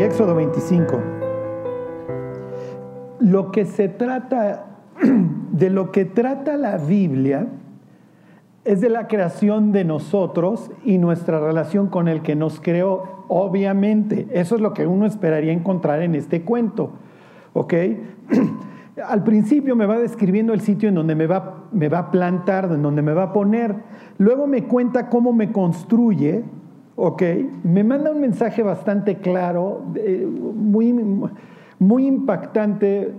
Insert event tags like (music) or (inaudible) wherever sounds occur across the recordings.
Éxodo 25. Lo que se trata, (clears throat) de lo que trata la Biblia, es de la creación de nosotros y nuestra relación con el que nos creó. Obviamente, eso es lo que uno esperaría encontrar en este cuento. ¿Ok? (clears throat) Al principio me va describiendo el sitio en donde me va, me va a plantar, en donde me va a poner. Luego me cuenta cómo me construye. ¿Ok? Me manda un mensaje bastante claro, muy, muy impactante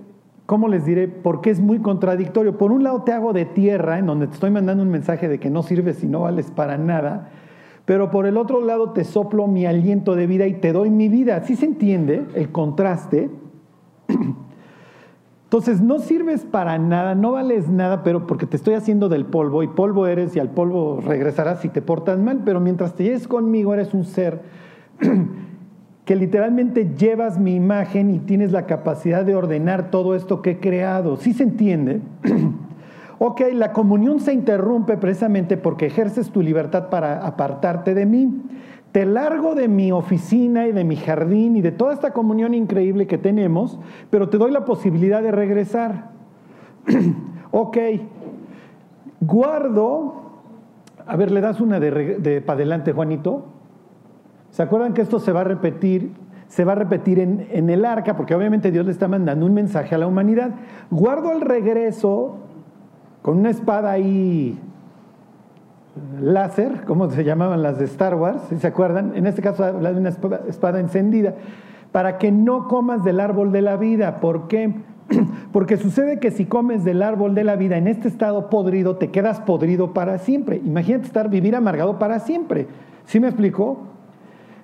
¿cómo les diré? Porque es muy contradictorio. Por un lado te hago de tierra, en donde te estoy mandando un mensaje de que no sirves y no vales para nada, pero por el otro lado te soplo mi aliento de vida y te doy mi vida. ¿Sí se entiende el contraste? (clears throat) Entonces no sirves para nada, no vales nada, pero porque te estoy haciendo del polvo y polvo eres y al polvo regresarás si te portas mal, pero mientras te lleves conmigo eres un ser (clears throat) que literalmente llevas mi imagen y tienes la capacidad de ordenar todo esto que he creado. ¿Sí se entiende? (clears throat) ok, la comunión se interrumpe precisamente porque ejerces tu libertad para apartarte de mí. Te largo de mi oficina y de mi jardín y de toda esta comunión increíble que tenemos, pero te doy la posibilidad de regresar. (clears throat) ok, guardo, a ver, le das una de, de para adelante, Juanito. ¿Se acuerdan que esto se va a repetir? Se va a repetir en, en, el arca, porque obviamente Dios le está mandando un mensaje a la humanidad. Guardo el regreso con una espada ahí láser, como se llamaban las de Star Wars, si se acuerdan. En este caso habla de una espada, encendida, para que no comas del árbol de la vida. ¿Por qué? (clears throat) Porque sucede que si comes del árbol de la vida en este estado podrido, te quedas podrido para siempre. Imagínate estar, vivir amargado para siempre. ¿Sí me explicó?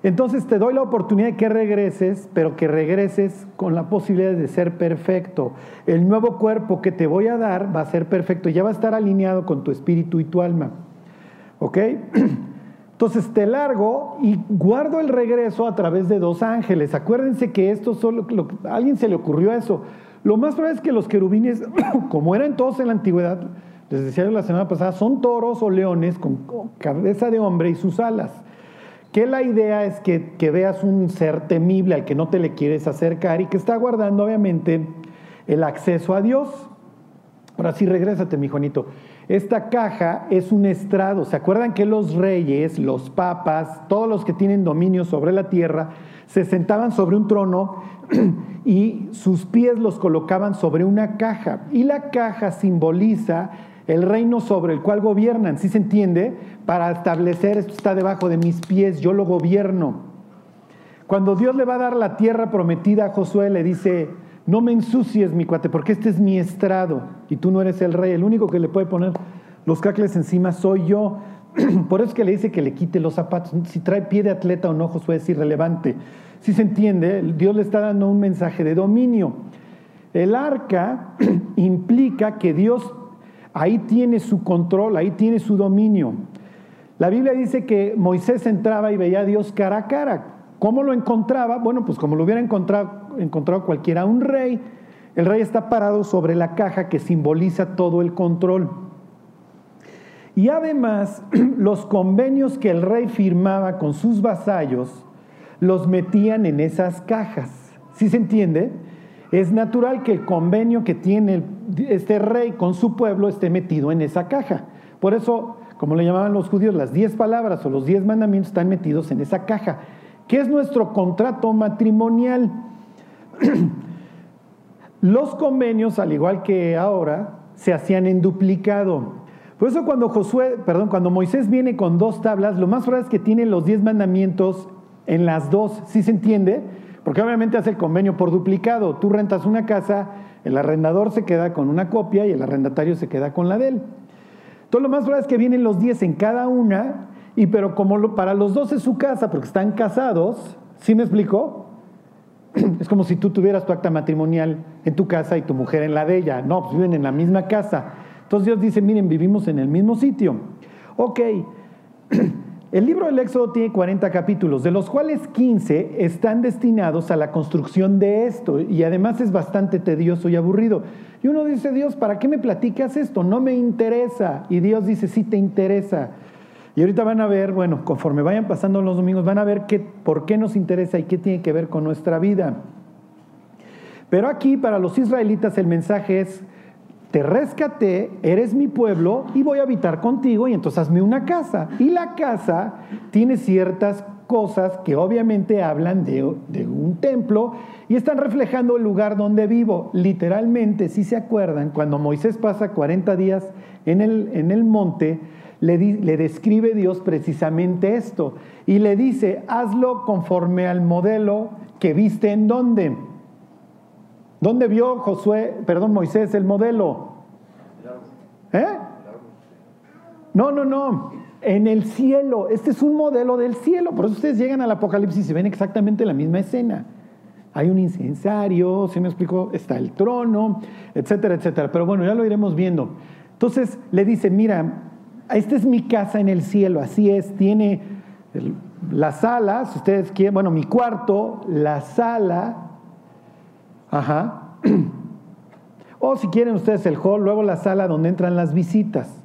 Entonces te doy la oportunidad de que regreses, pero que regreses con la posibilidad de ser perfecto. El nuevo cuerpo que te voy a dar va a ser perfecto, ya va a estar alineado con tu espíritu y tu alma. ¿Ok? Entonces te largo y guardo el regreso a través de dos ángeles. Acuérdense que esto solo, a alguien se le ocurrió eso. Lo más probable es que los querubines, (coughs) como eran todos en la antigüedad, les decía la semana pasada, son toros o leones con cabeza de hombre y sus alas que la idea es que, veas un ser temible al que no te le quieres acercar y que está guardando obviamente el acceso a Dios. Ahora sí, regrésate, mi Juanito. Esta caja es un estrado. ¿Se acuerdan que los reyes, los papas, todos los que tienen dominio sobre la tierra, se sentaban sobre un trono (clears throat) y sus pies los colocaban sobre una caja? Y la caja simboliza el reino sobre el cual gobiernan, ¿sí se entiende? Para establecer, esto está debajo de mis pies, yo lo gobierno. Cuando Dios le va a dar la tierra prometida a Josué, le dice, no me ensucies, mi cuate, porque este es mi estrado y tú no eres el rey. El único que le puede poner los cacles encima soy yo. (clears throat) Por eso es que le dice que le quite los zapatos. Si trae pie de atleta o no, Josué es irrelevante. Si se entiende, Dios le está dando un mensaje de dominio. El arca (clears throat) implica que Dios Ahí tiene su control, ahí tiene su dominio. La Biblia dice que Moisés entraba y veía a Dios cara a cara. ¿Cómo lo encontraba? Bueno, pues como lo hubiera encontrado, encontrado cualquiera, un rey. El rey está parado sobre la caja que simboliza todo el control. Y además, (clears throat) los convenios que el rey firmaba con sus vasallos los metían en esas cajas. ¿Sí se entiende? Es natural que el convenio que tiene este rey con su pueblo esté metido en esa caja. Por eso, como le llamaban los judíos, las diez palabras o los diez mandamientos están metidos en esa caja. ¿Qué es nuestro contrato matrimonial? (clears throat) los convenios, al igual que ahora, se hacían en duplicado. Por eso cuando Josué, perdón, cuando Moisés viene con dos tablas, lo más probable es que tiene los diez mandamientos en las dos, ¿sí se entiende? Porque obviamente hace el convenio por duplicado. Tú rentas una casa, el arrendador se queda con una copia y el arrendatario se queda con la de él. Todo lo más probable es que vienen los 10 en cada una, y pero como para los dos es su casa, porque están casados, ¿sí me explico? (clears throat) Es como si tú tuvieras tu acta matrimonial en tu casa y tu mujer en la de ella. No, pues viven en la misma casa. Entonces Dios dice, miren, vivimos en el mismo sitio. Ok, (clears throat) El libro del Éxodo tiene 40 capítulos, de los cuales 15 están destinados a la construcción de esto y además es bastante tedioso y aburrido. Y uno dice, Dios, ¿para qué me platicas esto? No me interesa. Y Dios dice, sí te interesa. Y ahorita van a ver, bueno, conforme vayan pasando los domingos, van a ver qué, por qué nos interesa y qué tiene que ver con nuestra vida. Pero aquí para los israelitas el mensaje es, te rescaté, eres mi pueblo y voy a habitar contigo y entonces hazme una casa. Y la casa tiene ciertas cosas que obviamente hablan de, un templo y están reflejando el lugar donde vivo. Literalmente, si se acuerdan, cuando Moisés pasa 40 días en el, en el monte, le, describe Dios precisamente esto y le dice, hazlo conforme al modelo que viste en dónde. ¿Dónde vio Josué, perdón, Moisés el modelo? ¿Eh? No, no, no. En el cielo. Este es un modelo del cielo. Por eso ustedes llegan al Apocalipsis y ven exactamente la misma escena. Hay un incensario, ¿se me explicó? Está el trono, etcétera, etcétera. Pero bueno, ya lo iremos viendo. Entonces le dice, mira, esta es mi casa en el cielo, así es, tiene la sala, si ustedes quieren, bueno, mi cuarto, la sala, ajá, (clears throat) o si quieren ustedes el hall, luego la sala donde entran las visitas.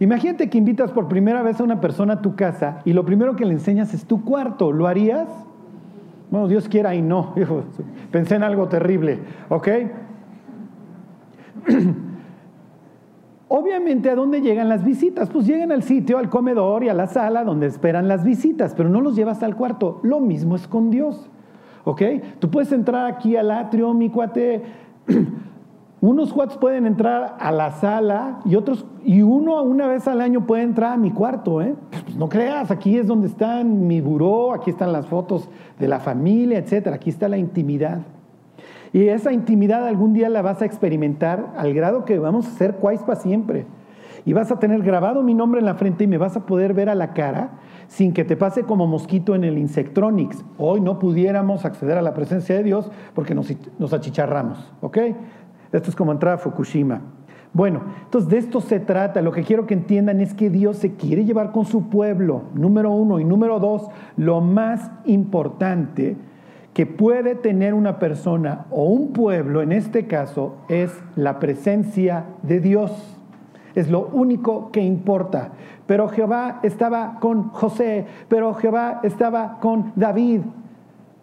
Imagínate que invitas por primera vez a una persona a tu casa y lo primero que le enseñas es tu cuarto, ¿lo harías? Bueno, Dios quiera y no, (laughs) pensé en algo terrible, ¿ok? (clears throat) Obviamente, ¿a dónde llegan las visitas? Pues llegan al sitio, al comedor y a la sala donde esperan las visitas, pero no los llevas al cuarto. Lo mismo es con Dios. ¿Ok? Tú puedes entrar aquí al atrio, mi cuate. (clears throat) Unos cuates pueden entrar a la sala y otros, y uno una vez al año puede entrar a mi cuarto, ¿eh? Pues no creas, aquí es donde está mi buró, aquí están las fotos de la familia, etcétera. Aquí está la intimidad. Y esa intimidad algún día la vas a experimentar al grado que vamos a ser cuais para siempre. Y vas a tener grabado mi nombre en la frente y me vas a poder ver a la cara sin que te pase como mosquito en el Insectronics. Hoy no pudiéramos acceder a la presencia de Dios porque nos, nos achicharramos. ¿Ok? Esto es como entrar a Fukushima. Bueno, entonces de esto se trata. Lo que quiero que entiendan es que Dios se quiere llevar con su pueblo, número uno. Y número dos, lo más importante que puede tener una persona o un pueblo, en este caso, es la presencia de Dios. Es lo único que importa. Pero Jehová estaba con José, pero Jehová estaba con David.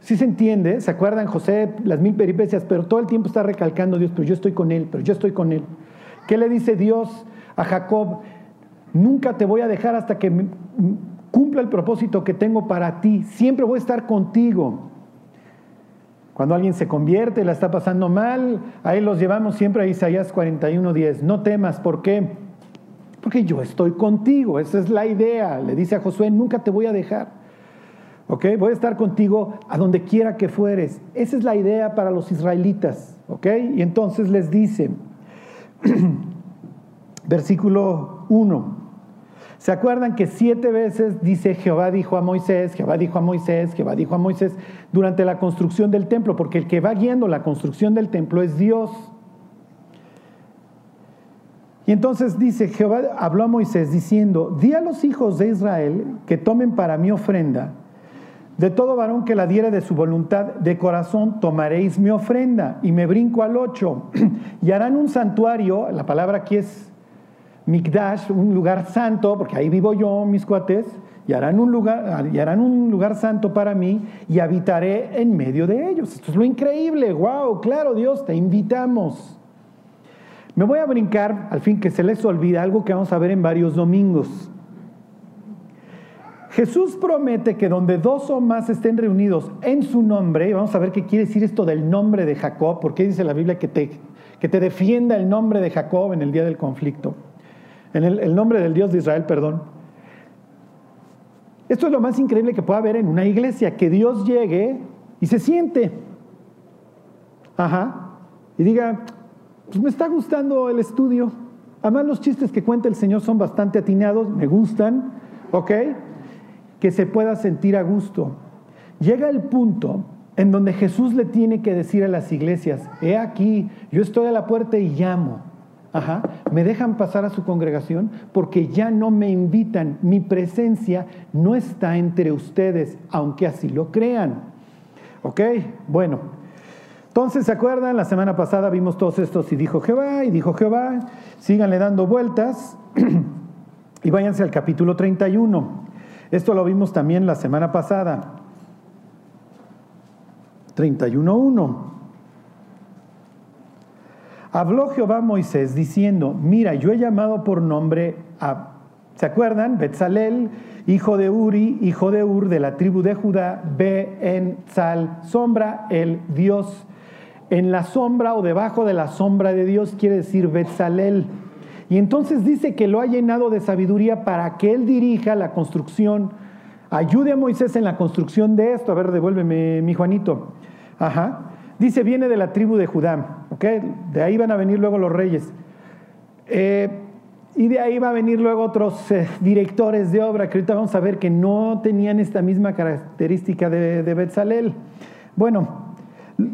Si se entiende, ¿se acuerdan José, las mil peripecias? Pero todo el tiempo está recalcando Dios, pero yo estoy con él, pero yo estoy con él. ¿Qué le dice Dios a Jacob? Nunca te voy a dejar hasta que cumpla el propósito que tengo para ti. Siempre voy a estar contigo. Cuando alguien se convierte, la está pasando mal, ahí los llevamos siempre a Isaías 41:10. No temas, ¿por qué? Porque yo estoy contigo, esa es la idea. Le dice a Josué, nunca te voy a dejar. ¿Ok? Voy a estar contigo a donde quiera que fueres. Esa es la idea para los israelitas. ¿Ok? Y entonces les dice, (clears throat) versículo 1. ¿Se acuerdan que siete veces dice Jehová dijo a Moisés, Jehová dijo a Moisés, Jehová dijo a Moisés durante la construcción del templo? Porque el que va guiando la construcción del templo es Dios. Y entonces dice, Jehová habló a Moisés diciendo, di a los hijos de Israel que tomen para mi ofrenda. De todo varón que la diere de su voluntad de corazón, tomaréis mi ofrenda. Y me brinco al ocho. (clears throat) y harán un santuario, la palabra aquí es Mikdash, un lugar santo, porque ahí vivo yo, mis cuates, y harán un lugar, y harán un lugar santo para mí y habitaré en medio de ellos. Esto es lo increíble, wow, claro, Dios, te invitamos. Me voy a brincar, al fin que se les olvida, algo que vamos a ver en varios domingos. Jesús promete que donde dos o más estén reunidos en su nombre, vamos a ver qué quiere decir esto del nombre de Jacob, porque dice la Biblia que te, que te defienda el nombre de Jacob en el día del conflicto en el, nombre del Dios de Israel, perdón. Esto es lo más increíble que pueda haber en una iglesia, que Dios llegue y se siente. Ajá. Y diga, pues me está gustando el estudio. Además los chistes que cuenta el Señor son bastante atinados, me gustan, ¿ok? Que se pueda sentir a gusto. Llega el punto en donde Jesús le tiene que decir a las iglesias, he aquí, yo estoy a la puerta y llamo. Ajá, me dejan pasar a su congregación porque ya no me invitan. Mi presencia no está entre ustedes, aunque así lo crean. ¿Ok? Bueno, entonces, ¿se acuerdan? La semana pasada vimos todos estos y dijo Jehová, y dijo Jehová, síganle dando vueltas. (clears throat) Y váyanse al capítulo 31. Esto lo vimos también la semana pasada. 31.1. Habló Jehová a Moisés diciendo, mira, yo he llamado por nombre a, ¿se acuerdan? Betzalel, hijo de Uri, hijo de Ur, de la tribu de Judá, Be en Sal, sombra, el Dios. En la sombra o debajo de la sombra de Dios quiere decir Betzalel. Y entonces dice que lo ha llenado de sabiduría para que él dirija la construcción, ayude a Moisés en la construcción de esto. A ver, devuélveme mi Juanito. Ajá. Dice, viene de la tribu de Judá, ¿ok? De ahí van a venir luego los reyes. Eh, y de ahí va a venir luego otros eh, directores de obra que ahorita vamos a ver que no tenían esta misma característica de, de Betzalel. Bueno,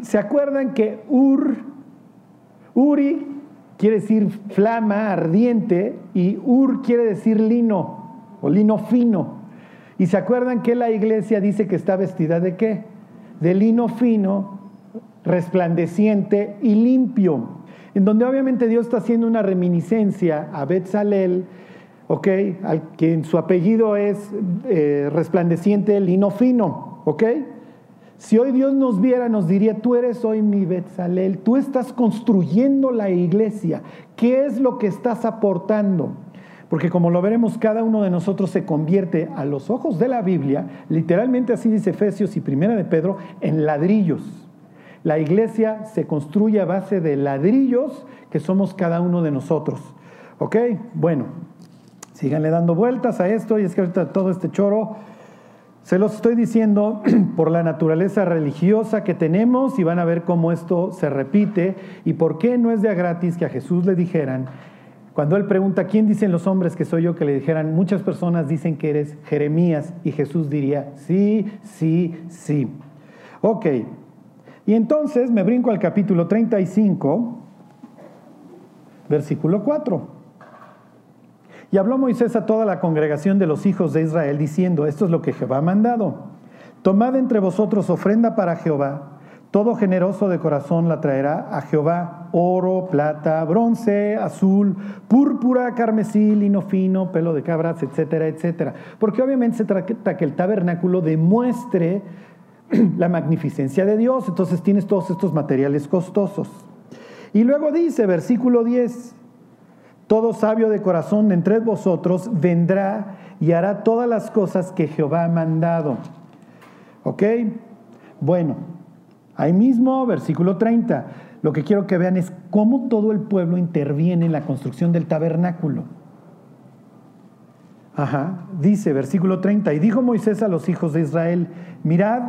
¿se acuerdan que Ur, Uri quiere decir flama, ardiente, y ur quiere decir lino o lino fino. Y se acuerdan que la iglesia dice que está vestida de qué? De lino fino, resplandeciente y limpio. En donde obviamente Dios está haciendo una reminiscencia a Betzalel, ¿ok? Al que en su apellido es eh, resplandeciente, lino fino, ¿ok? Si hoy Dios nos viera, nos diría, tú eres hoy mi Betzalel, tú estás construyendo la iglesia. ¿Qué es lo que estás aportando? Porque como lo veremos, cada uno de nosotros se convierte a los ojos de la Biblia, literalmente así dice Efesios y Primera de Pedro, en ladrillos. La iglesia se construye a base de ladrillos que somos cada uno de nosotros. ¿Ok? Bueno, síganle dando vueltas a esto y es que ahorita todo este choro se los estoy diciendo (clears throat) por la naturaleza religiosa que tenemos y van a ver cómo esto se repite y por qué no es de a gratis que a Jesús le dijeran, cuando él pregunta, ¿quién dicen los hombres que soy yo? Que le dijeran, muchas personas dicen que eres Jeremías y Jesús diría, sí, sí, sí. Ok, y entonces me brinco al capítulo 35, versículo 4. Y habló Moisés a toda la congregación de los hijos de Israel, diciendo, esto es lo que Jehová ha mandado. Tomad entre vosotros ofrenda para Jehová. Todo generoso de corazón la traerá a Jehová oro, plata, bronce, azul, púrpura, carmesí, lino fino, pelo de cabras, etcétera, etcétera. Porque obviamente se trata que el tabernáculo demuestre (clears throat) la magnificencia de Dios. Entonces tienes todos estos materiales costosos. Y luego dice, versículo 10, todo sabio de corazón entre vosotros vendrá y hará todas las cosas que Jehová ha mandado. ¿Ok? Bueno, ahí mismo, versículo 30, lo que quiero que vean es cómo todo el pueblo interviene en la construcción del tabernáculo. Ajá, dice versículo 30, y dijo Moisés a los hijos de Israel, mirad,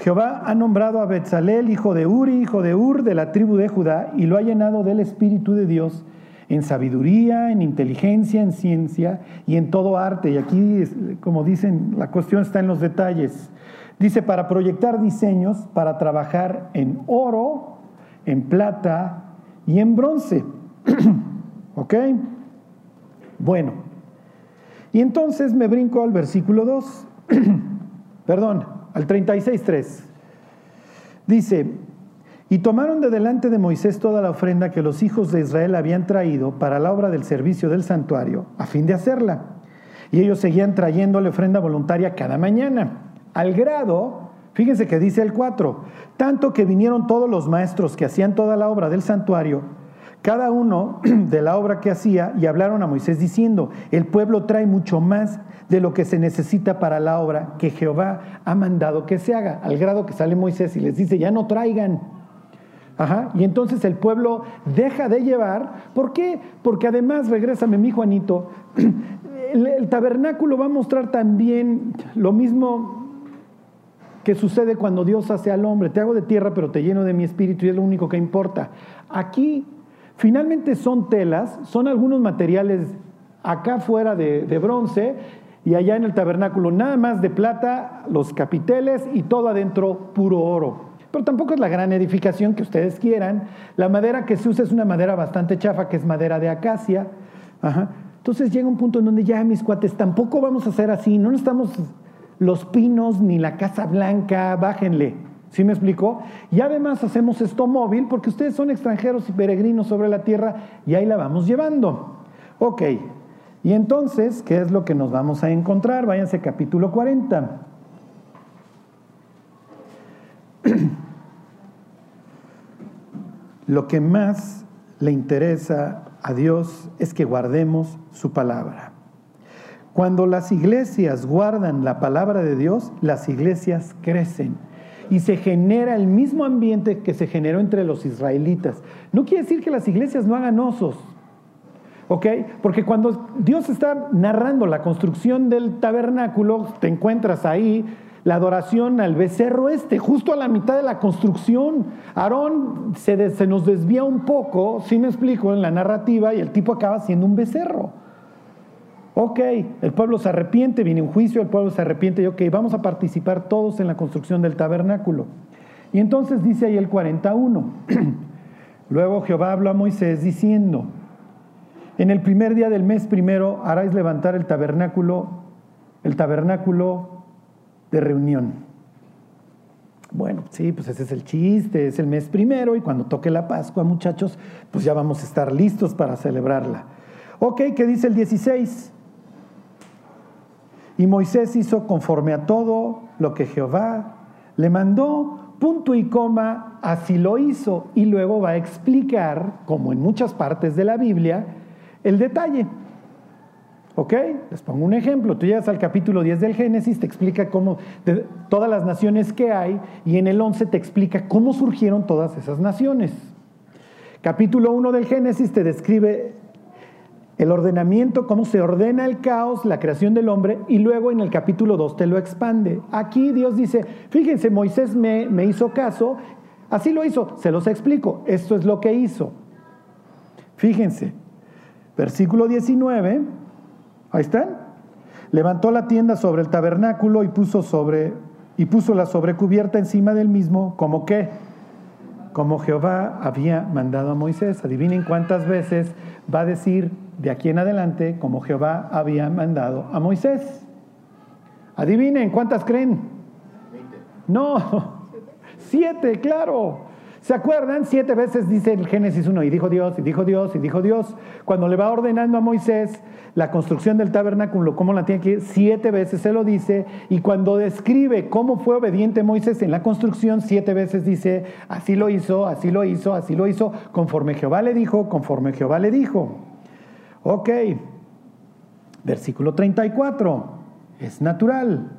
Jehová ha nombrado a Betzalel, hijo de Uri, hijo de Ur, de la tribu de Judá, y lo ha llenado del Espíritu de Dios en sabiduría, en inteligencia, en ciencia y en todo arte. Y aquí, como dicen, la cuestión está en los detalles. Dice, para proyectar diseños, para trabajar en oro, en plata y en bronce. (clears throat) ¿Ok? Bueno, y entonces me brinco al versículo 2, (clears throat) perdón, al 36.3. Dice, y tomaron de delante de Moisés toda la ofrenda que los hijos de Israel habían traído para la obra del servicio del santuario, a fin de hacerla. Y ellos seguían trayéndole ofrenda voluntaria cada mañana, al grado, fíjense que dice el 4, tanto que vinieron todos los maestros que hacían toda la obra del santuario, cada uno (clears throat) de la obra que hacía, y hablaron a Moisés diciendo, el pueblo trae mucho más de lo que se necesita para la obra que Jehová ha mandado que se haga, al grado que sale Moisés y les dice, ya no traigan y entonces el pueblo deja de llevar. ¿Por qué? Porque además, regrésame mi Juanito, (clears throat) el, el tabernáculo va a mostrar también lo mismo que sucede cuando Dios hace al hombre. Te hago de tierra, pero te lleno de mi espíritu y es lo único que importa. Aquí, finalmente son telas, son algunos materiales acá fuera de bronce y allá en el tabernáculo nada más de plata, los capiteles y todo adentro puro oro pero tampoco es la gran edificación que ustedes quieran. La madera que se usa es una madera bastante chafa, que es madera de acacia. Entonces llega un punto en donde ya mis cuates tampoco vamos a hacer así, no necesitamos los pinos ni la casa blanca, bájenle. ¿Sí me explicó? Y además hacemos esto móvil porque ustedes son extranjeros y peregrinos sobre la tierra y ahí la vamos llevando. Ok, Y entonces, ¿qué es lo que nos vamos a encontrar? Váyanse capítulo 40. (clears throat) lo que más le interesa a Dios es que guardemos su palabra. Cuando las iglesias guardan la palabra de Dios, las iglesias crecen y se genera el mismo ambiente que se generó entre los israelitas. No quiere decir que las iglesias no hagan osos, ¿ok? Porque cuando Dios está narrando la construcción del tabernáculo, te encuentras ahí la adoración al becerro este, justo a la mitad de la construcción. Aarón se, nos desvía un poco, si me explico, en la narrativa, y el tipo acaba siendo un becerro. Ok, el pueblo se arrepiente, viene un juicio, el pueblo se arrepiente y ok, vamos a participar todos en la construcción del tabernáculo. Y entonces dice ahí el 41, (clears throat) luego Jehová habló a Moisés diciendo, en el primer día del mes primero haráis levantar el tabernáculo, el tabernáculo de reunión. Bueno, sí, pues ese es el chiste, es el mes primero y cuando toque la Pascua, muchachos, pues ya vamos a estar listos para celebrarla. Ok, ¿qué dice el 16? Y Moisés hizo conforme a todo lo que Jehová le mandó, punto y coma, así lo hizo. Y luego va a explicar, como en muchas partes de la Biblia, el detalle. ¿Ok? Les pongo un ejemplo. Tú llegas al capítulo 10 del Génesis, te explica cómo, todas las naciones que hay, y en el 11 te explica cómo surgieron todas esas naciones. Capítulo 1 del Génesis te describe el ordenamiento, cómo se ordena el caos, la creación del hombre, y luego en el capítulo 2 te lo expande. Aquí Dios dice, fíjense, Moisés me hizo caso, así lo hizo, se los explico, esto es lo que hizo. Fíjense, versículo 19 Ahí están. Levantó la tienda sobre el tabernáculo y puso sobre y puso la sobrecubierta encima del mismo, como que como Jehová había mandado a Moisés. Adivinen cuántas veces va a decir de aquí en adelante como Jehová había mandado a Moisés. Adivinen cuántas creen. No, (laughs) siete, claro. ¿Se acuerdan? Siete veces dice el Génesis 1, y dijo Dios, y dijo Dios, y dijo Dios. Cuando le va ordenando a Moisés la construcción del tabernáculo, cómo la tiene que siete veces se lo dice. Y cuando describe cómo fue obediente Moisés en la construcción, siete veces dice, así lo hizo, así lo hizo, así lo hizo, conforme Jehová le dijo, conforme Jehová le dijo. Ok, versículo 34, es natural.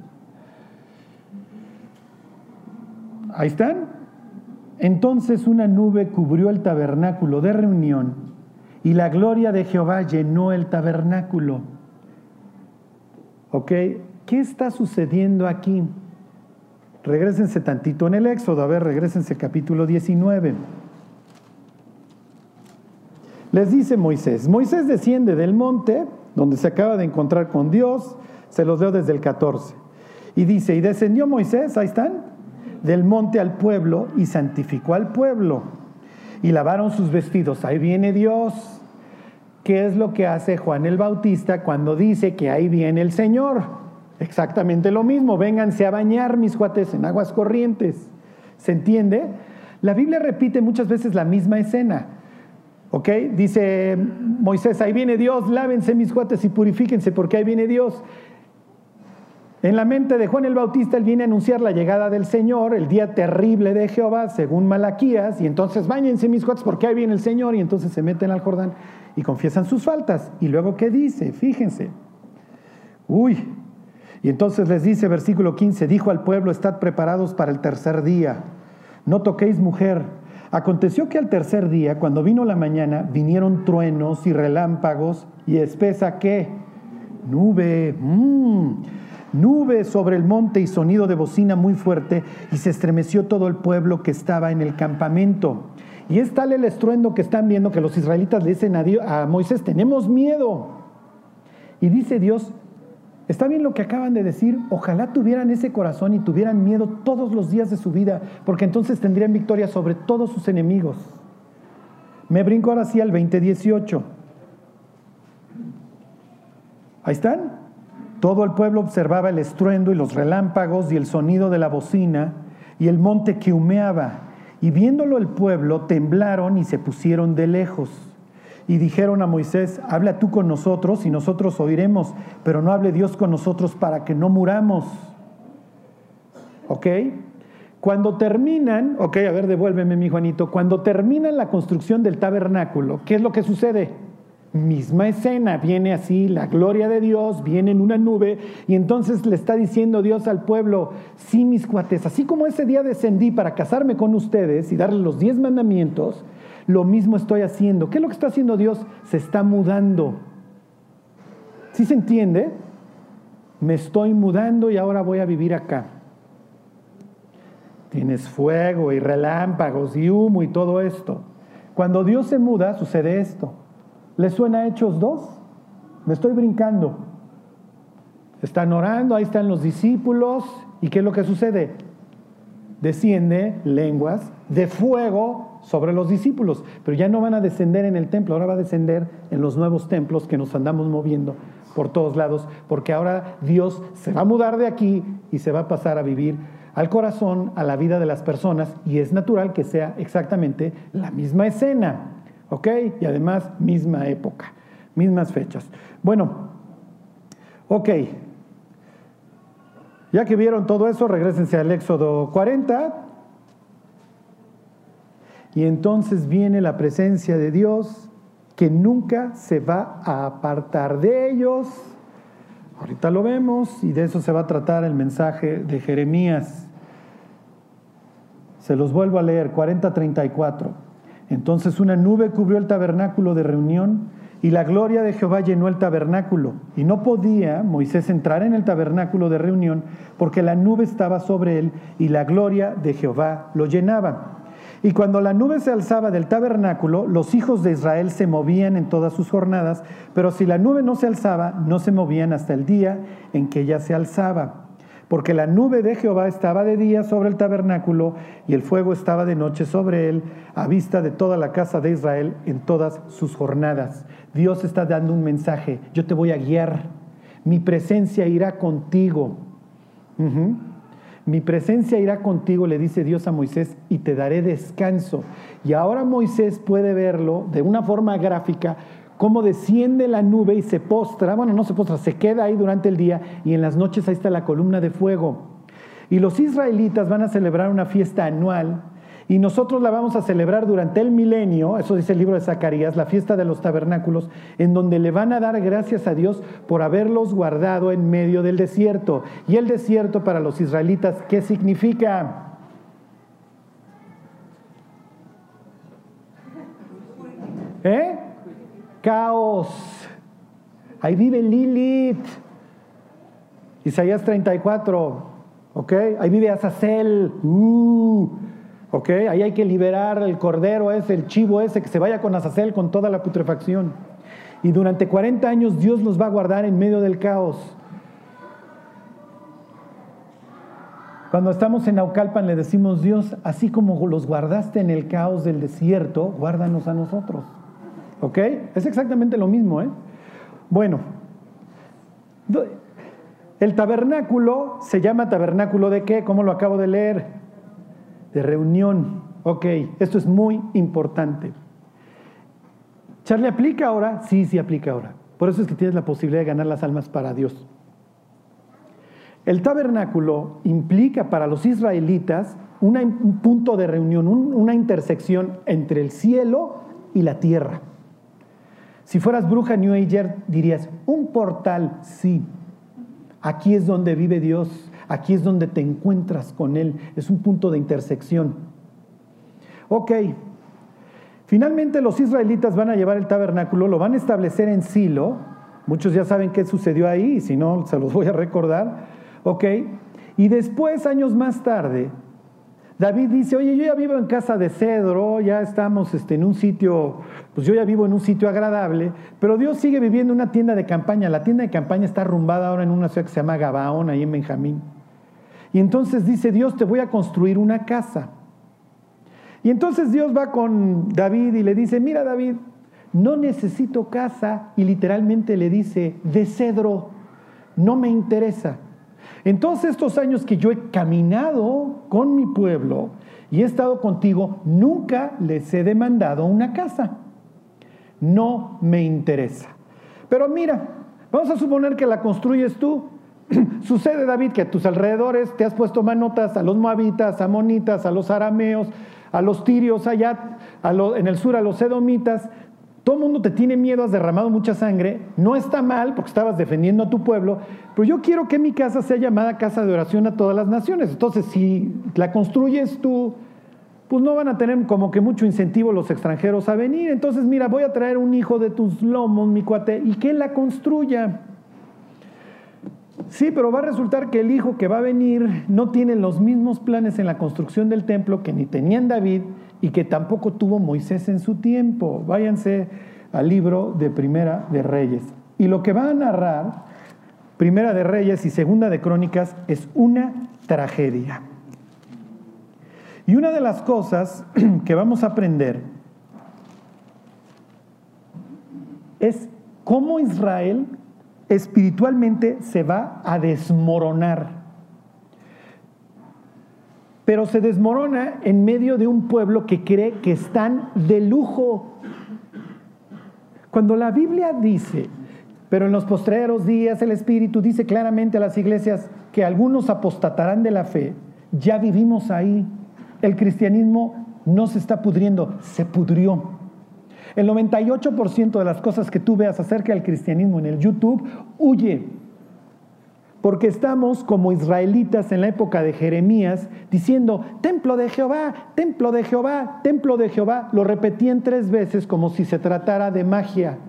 Ahí están. Entonces una nube cubrió el tabernáculo de reunión y la gloria de Jehová llenó el tabernáculo. ¿Ok? ¿Qué está sucediendo aquí? Regrésense tantito en el Éxodo, a ver, regrésense capítulo 19. Les dice Moisés, Moisés desciende del monte donde se acaba de encontrar con Dios, se los leo desde el 14. Y dice, y descendió Moisés, ahí están, del monte al pueblo y santificó al pueblo. Y lavaron sus vestidos. Ahí viene Dios. ¿Qué es lo que hace Juan el Bautista cuando dice que ahí viene el Señor? Exactamente lo mismo. Vénganse a bañar, mis cuates, en aguas corrientes. ¿Se entiende? La Biblia repite muchas veces la misma escena. ¿Ok? Dice Moisés, ahí viene Dios, lávense mis cuates y purifíquense porque ahí viene Dios. En la mente de Juan el Bautista, él viene a anunciar la llegada del Señor, el día terrible de Jehová, según Malaquías, y entonces bañense mis cuates porque ahí viene el Señor, y entonces se meten al Jordán y confiesan sus faltas. Y luego, ¿qué dice? Fíjense. Uy. Y entonces les dice, versículo 15, dijo al pueblo, estad preparados para el tercer día, no toquéis mujer. Aconteció que al tercer día, cuando vino la mañana, vinieron truenos y relámpagos y espesa qué? Nube. Mm nube sobre el monte y sonido de bocina muy fuerte, y se estremeció todo el pueblo que estaba en el campamento. Y es tal el estruendo que están viendo que los israelitas le dicen a, a Moisés, tenemos miedo. Y dice Dios, está bien lo que acaban de decir, ojalá tuvieran ese corazón y tuvieran miedo todos los días de su vida, porque entonces tendrían victoria sobre todos sus enemigos. Me brinco ahora sí al 2018. Ahí están. Todo el pueblo observaba el estruendo y los relámpagos y el sonido de la bocina y el monte que humeaba. Y viéndolo el pueblo, temblaron y se pusieron de lejos. y dijeron a Moisés, habla tú con nosotros y nosotros oiremos, pero no hable Dios con nosotros para que no muramos. ¿Ok? Cuando terminan, ok, a ver, devuélveme mi Juanito, cuando terminan la construcción del tabernáculo, ¿qué es lo que sucede? Misma escena, viene así la gloria de Dios, viene en una nube y entonces le está diciendo Dios al pueblo, sí mis cuates, así como ese día descendí para casarme con ustedes y darles los diez mandamientos, lo mismo estoy haciendo. ¿Qué es lo que está haciendo Dios? Se está mudando. ¿Sí se entiende? Me estoy mudando y ahora voy a vivir acá. Tienes fuego y relámpagos y humo y todo esto. Cuando Dios se muda, sucede esto. ¿Le suena Hechos 2? Me estoy brincando. Están orando, ahí están los discípulos. ¿Y qué es lo que sucede? Desciende lenguas de fuego sobre los discípulos, pero ya no van a descender en el templo, ahora va a descender en los nuevos templos que nos andamos moviendo por todos lados, porque ahora Dios se va a mudar de aquí y se va a pasar a vivir al corazón, a la vida de las personas, y es natural que sea exactamente la misma escena, ¿ok? Y además misma época, mismas fechas. Bueno, ok. Ya que vieron todo eso, regresense al Éxodo 40. Y entonces viene la presencia de Dios que nunca se va a apartar de ellos Ahorita lo vemos y de eso se va a tratar el mensaje de Jeremías. Se los vuelvo a leer, 40-34. Entonces una nube cubrió el tabernáculo de reunión y la gloria de Jehová llenó el tabernáculo. Y no podía Moisés entrar en el tabernáculo de reunión porque la nube estaba sobre él y la gloria de Jehová lo llenaba. Y cuando la nube se alzaba del tabernáculo, los hijos de Israel se movían en todas sus jornadas, pero si la nube no se alzaba, no se movían hasta el día en que ella se alzaba. Porque la nube de Jehová estaba de día sobre el tabernáculo y el fuego estaba de noche sobre él, a vista de toda la casa de Israel en todas sus jornadas. Dios está dando un mensaje, yo te voy a guiar, mi presencia irá contigo. Mi presencia irá contigo, le dice Dios a Moisés, y te daré descanso. Y ahora Moisés puede verlo de una forma gráfica, cómo desciende la nube y se postra, bueno, no se postra, se queda ahí durante el día y en las noches ahí está la columna de fuego. Y los israelitas van a celebrar una fiesta anual y nosotros la vamos a celebrar durante el milenio, eso dice el libro de Zacarías, la fiesta de los tabernáculos, en donde le van a dar gracias a Dios por haberlos guardado en medio del desierto. Y el desierto para los israelitas, ¿qué significa? ¿Eh? Caos. Ahí vive Lilith. Isaías 34. ¿Ok? Ahí vive Azazel. Uh. ¿Ok? Ahí hay que liberar el cordero ese, el chivo ese, que se vaya con Azazel con toda la putrefacción. Y durante 40 años Dios los va a guardar en medio del caos. Cuando estamos en Naucalpan le decimos, Dios, así como los guardaste en el caos del desierto, guárdanos a nosotros. ¿Ok? Es exactamente lo mismo, ¿eh? Bueno, el tabernáculo se llama tabernáculo de qué? ¿Cómo lo acabo de leer? de reunión. Ok, esto es muy importante. ¿Charlie aplica ahora? Sí, sí aplica ahora. Por eso es que tienes la posibilidad de ganar las almas para Dios. El tabernáculo implica para los israelitas un punto de reunión, una intersección entre el cielo y la tierra. Si fueras bruja New Ager dirías, un portal, sí. Aquí es donde vive Dios. Aquí es donde te encuentras con Él. Es un punto de intersección. Ok. Finalmente los israelitas van a llevar el tabernáculo, lo van a establecer en Silo. Muchos ya saben qué sucedió ahí, y si no, se los voy a recordar. Ok. Y después, años más tarde, David dice, oye, yo ya vivo en casa de cedro, ya estamos este, en un sitio, pues yo ya vivo en un sitio agradable, pero Dios sigue viviendo en una tienda de campaña. La tienda de campaña está arrumbada ahora en una ciudad que se llama Gabaón, ahí en Benjamín. Y entonces dice Dios, te voy a construir una casa. Y entonces Dios va con David y le dice, mira David, no necesito casa. Y literalmente le dice, de cedro, no me interesa. En todos estos años que yo he caminado con mi pueblo y he estado contigo, nunca les he demandado una casa. no me interesa. Pero mira, vamos a suponer que la construyes tú. (clears throat) Sucede, David, que a tus alrededores te has puesto manotas a los moabitas, a monitas, a los arameos, a los tirios allá, en el sur a los edomitas. Todo el mundo te tiene miedo, has derramado mucha sangre. No está mal porque estabas defendiendo a tu pueblo, pero yo quiero que mi casa sea llamada casa de oración a todas las naciones. Entonces, si la construyes tú, pues no van a tener como que mucho incentivo los extranjeros a venir. Entonces, mira, voy a traer un hijo de tus lomos, mi cuate, y que la construya. Sí, pero va a resultar que el hijo que va a venir no tiene los mismos planes en la construcción del templo que ni tenían David y que tampoco tuvo Moisés en su tiempo. Váyanse al libro de Primera de Reyes. Y lo que va a narrar Primera de Reyes y Segunda de Crónicas es una tragedia. Y una de las cosas (clears throat) que vamos a aprender es cómo Israel espiritualmente se va a desmoronar. Pero se desmorona en medio de un pueblo que cree que están de lujo. Cuando la Biblia dice, pero en los postreros días el Espíritu dice claramente a las iglesias que algunos apostatarán de la fe, ya vivimos ahí. El cristianismo no se está pudriendo, se pudrió. El 98% de las cosas que tú veas acerca del cristianismo en el YouTube huye. Porque estamos como israelitas en la época de Jeremías diciendo, templo de Jehová, templo de Jehová, templo de Jehová. Lo repetían tres veces como si se tratara de magia.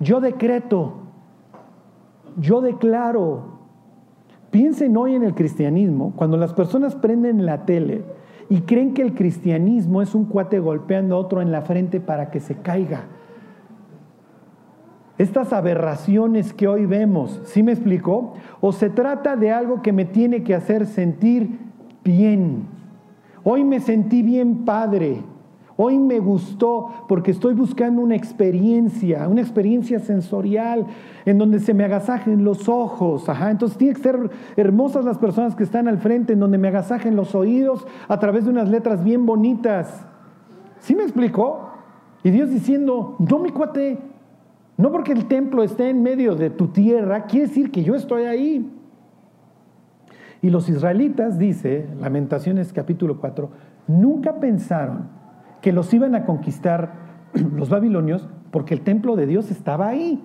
Yo decreto, yo declaro. Piensen hoy en el cristianismo, cuando las personas prenden la tele y creen que el cristianismo es un cuate golpeando a otro en la frente para que se caiga. Estas aberraciones que hoy vemos, ¿sí me explicó? O se trata de algo que me tiene que hacer sentir bien. Hoy me sentí bien padre. Hoy me gustó porque estoy buscando una experiencia, una experiencia sensorial en donde se me agasajen los ojos. Ajá. Entonces tiene que ser hermosas las personas que están al frente, en donde me agasajen los oídos a través de unas letras bien bonitas. ¿Sí me explicó? Y Dios diciendo, no mi cuate, no porque el templo esté en medio de tu tierra, quiere decir que yo estoy ahí. Y los israelitas, dice Lamentaciones capítulo 4, nunca pensaron que los iban a conquistar (clears throat) los babilonios porque el templo de Dios estaba ahí.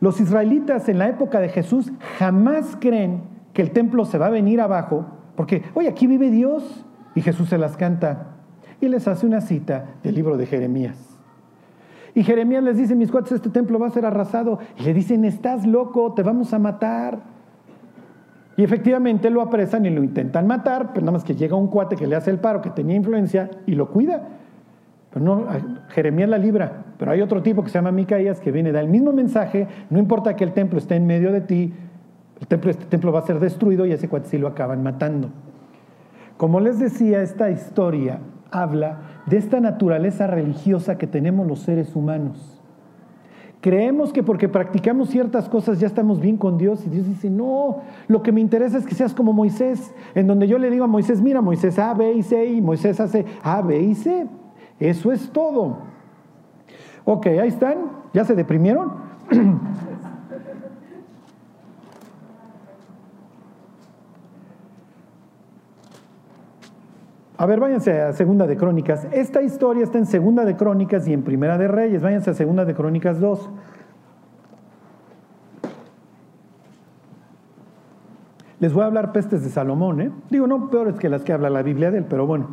Los israelitas en la época de Jesús jamás creen que el templo se va a venir abajo porque, oye, aquí vive Dios y Jesús se las canta y les hace una cita del libro de Jeremías. Y Jeremías les dice, mis cuates, este templo va a ser arrasado. Y le dicen, estás loco, te vamos a matar. Y efectivamente lo apresan y lo intentan matar, pero nada más que llega un cuate que le hace el paro, que tenía influencia y lo cuida. Pero no, Jeremías la libra, pero hay otro tipo que se llama Micaías que viene, da el mismo mensaje, no importa que el templo esté en medio de ti, el templo, este templo va a ser destruido y ese cuate sí lo acaban matando. Como les decía, esta historia habla de esta naturaleza religiosa que tenemos los seres humanos. Creemos que porque practicamos ciertas cosas ya estamos bien con Dios y Dios dice, no, lo que me interesa es que seas como Moisés, en donde yo le digo a Moisés, mira, Moisés A, B y C y Moisés hace A, B y C. Eso es todo. Ok, ahí están, ya se deprimieron. (clears throat) A ver, váyanse a Segunda de Crónicas. Esta historia está en Segunda de Crónicas y en Primera de Reyes. Váyanse a Segunda de Crónicas 2. Les voy a hablar pestes de Salomón, ¿eh? Digo, no peores que las que habla la Biblia de él, pero bueno.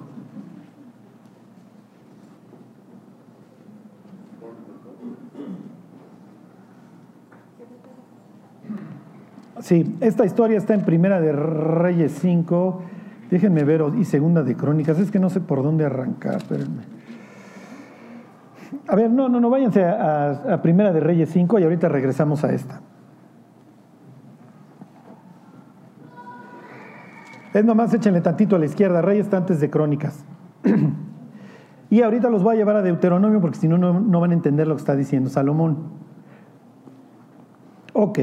Sí, esta historia está en Primera de Reyes 5 Déjenme ver, y segunda de crónicas, es que no sé por dónde arrancar, espérenme. A ver, no, no, no, váyanse a, Primera de Reyes 5 y ahorita regresamos a esta. Es nomás échenle tantito a la izquierda, Reyes antes de Crónicas. (clears throat) y ahorita los voy a llevar a Deuteronomio porque si no, no van a entender lo que está diciendo Salomón. Ok.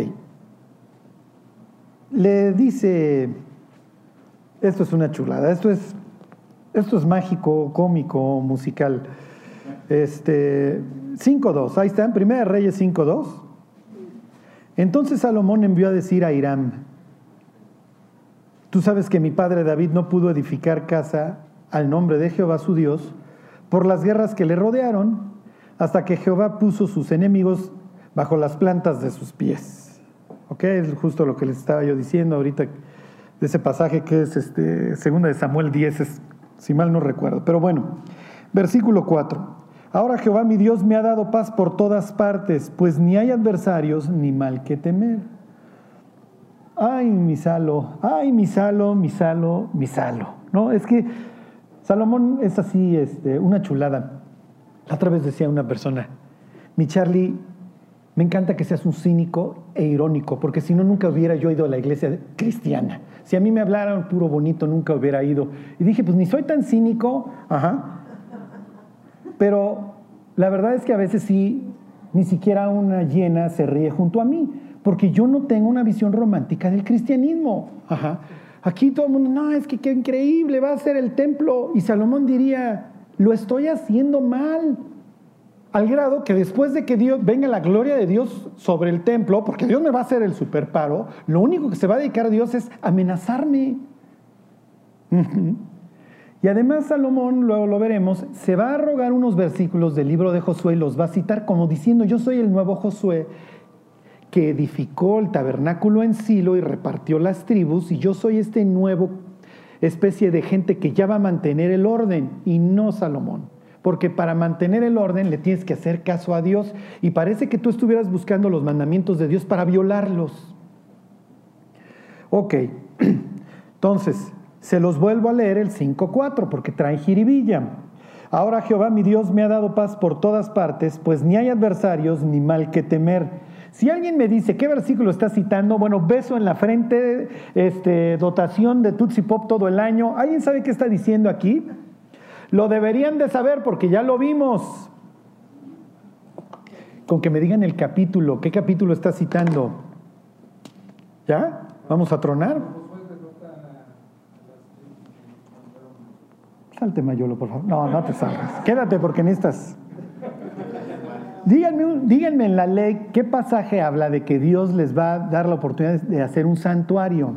Le dice esto es una chulada, esto es, esto es mágico, cómico, musical. Este, 5.2, ahí está, en Primera Reyes 5.2. Entonces Salomón envió a decir a Hiram, tú sabes que mi padre David no pudo edificar casa al nombre de Jehová su Dios por las guerras que le rodearon, hasta que Jehová puso sus enemigos bajo las plantas de sus pies. ¿Ok? Es justo lo que les estaba yo diciendo ahorita ese pasaje que es este, segunda de Samuel 10, si mal no recuerdo. Pero bueno, versículo 4. Ahora Jehová mi Dios me ha dado paz por todas partes, pues ni hay adversarios ni mal que temer. Ay, mi salo, ay, mi salo, mi salo, mi salo. No, es que Salomón es así, este, una chulada. La otra vez decía una persona, mi Charlie, me encanta que seas un cínico e irónico, porque si no, nunca hubiera yo ido a la iglesia cristiana. Si a mí me hablaran puro bonito, nunca hubiera ido. Y dije, pues ni soy tan cínico, ajá, pero la verdad es que a veces sí, ni siquiera una llena se ríe junto a mí, porque yo no tengo una visión romántica del cristianismo. Aquí todo el mundo, no, es que qué increíble, va a ser el templo. Y Salomón diría, lo estoy haciendo mal. Al grado que después de que Dios venga la gloria de Dios sobre el templo, porque Dios me va a hacer el superparo, lo único que se va a dedicar a Dios es amenazarme. (laughs) Y además Salomón, luego lo veremos, se va a rogar unos versículos del libro de Josué y los va a citar como diciendo, yo soy el nuevo Josué que edificó el tabernáculo en Silo y repartió las tribus, y yo soy este nuevo especie de gente que ya va a mantener el orden, y no Salomón. Porque para mantener el orden le tienes que hacer caso a Dios, y parece que tú estuvieras buscando los mandamientos de Dios para violarlos. Ok, (clears throat) entonces, se los vuelvo a leer el 5.4 porque trae jiribilla. Ahora Jehová mi Dios me ha dado paz por todas partes, pues ni hay adversarios ni mal que temer. Si alguien me dice qué versículo está citando, bueno, beso en la frente, este, dotación de Tutsi Pop todo el año. ¿Alguien sabe qué está diciendo aquí? Lo deberían de saber porque ya lo vimos. Con que me digan el capítulo, ¿qué capítulo está citando? ¿Ya? ¿Vamos a tronar? Salte Mayolo, por favor. No, no te salgas. Quédate porque necesitas. Díganme, díganme en la ley qué pasaje habla de que Dios les va a dar la oportunidad de hacer un santuario.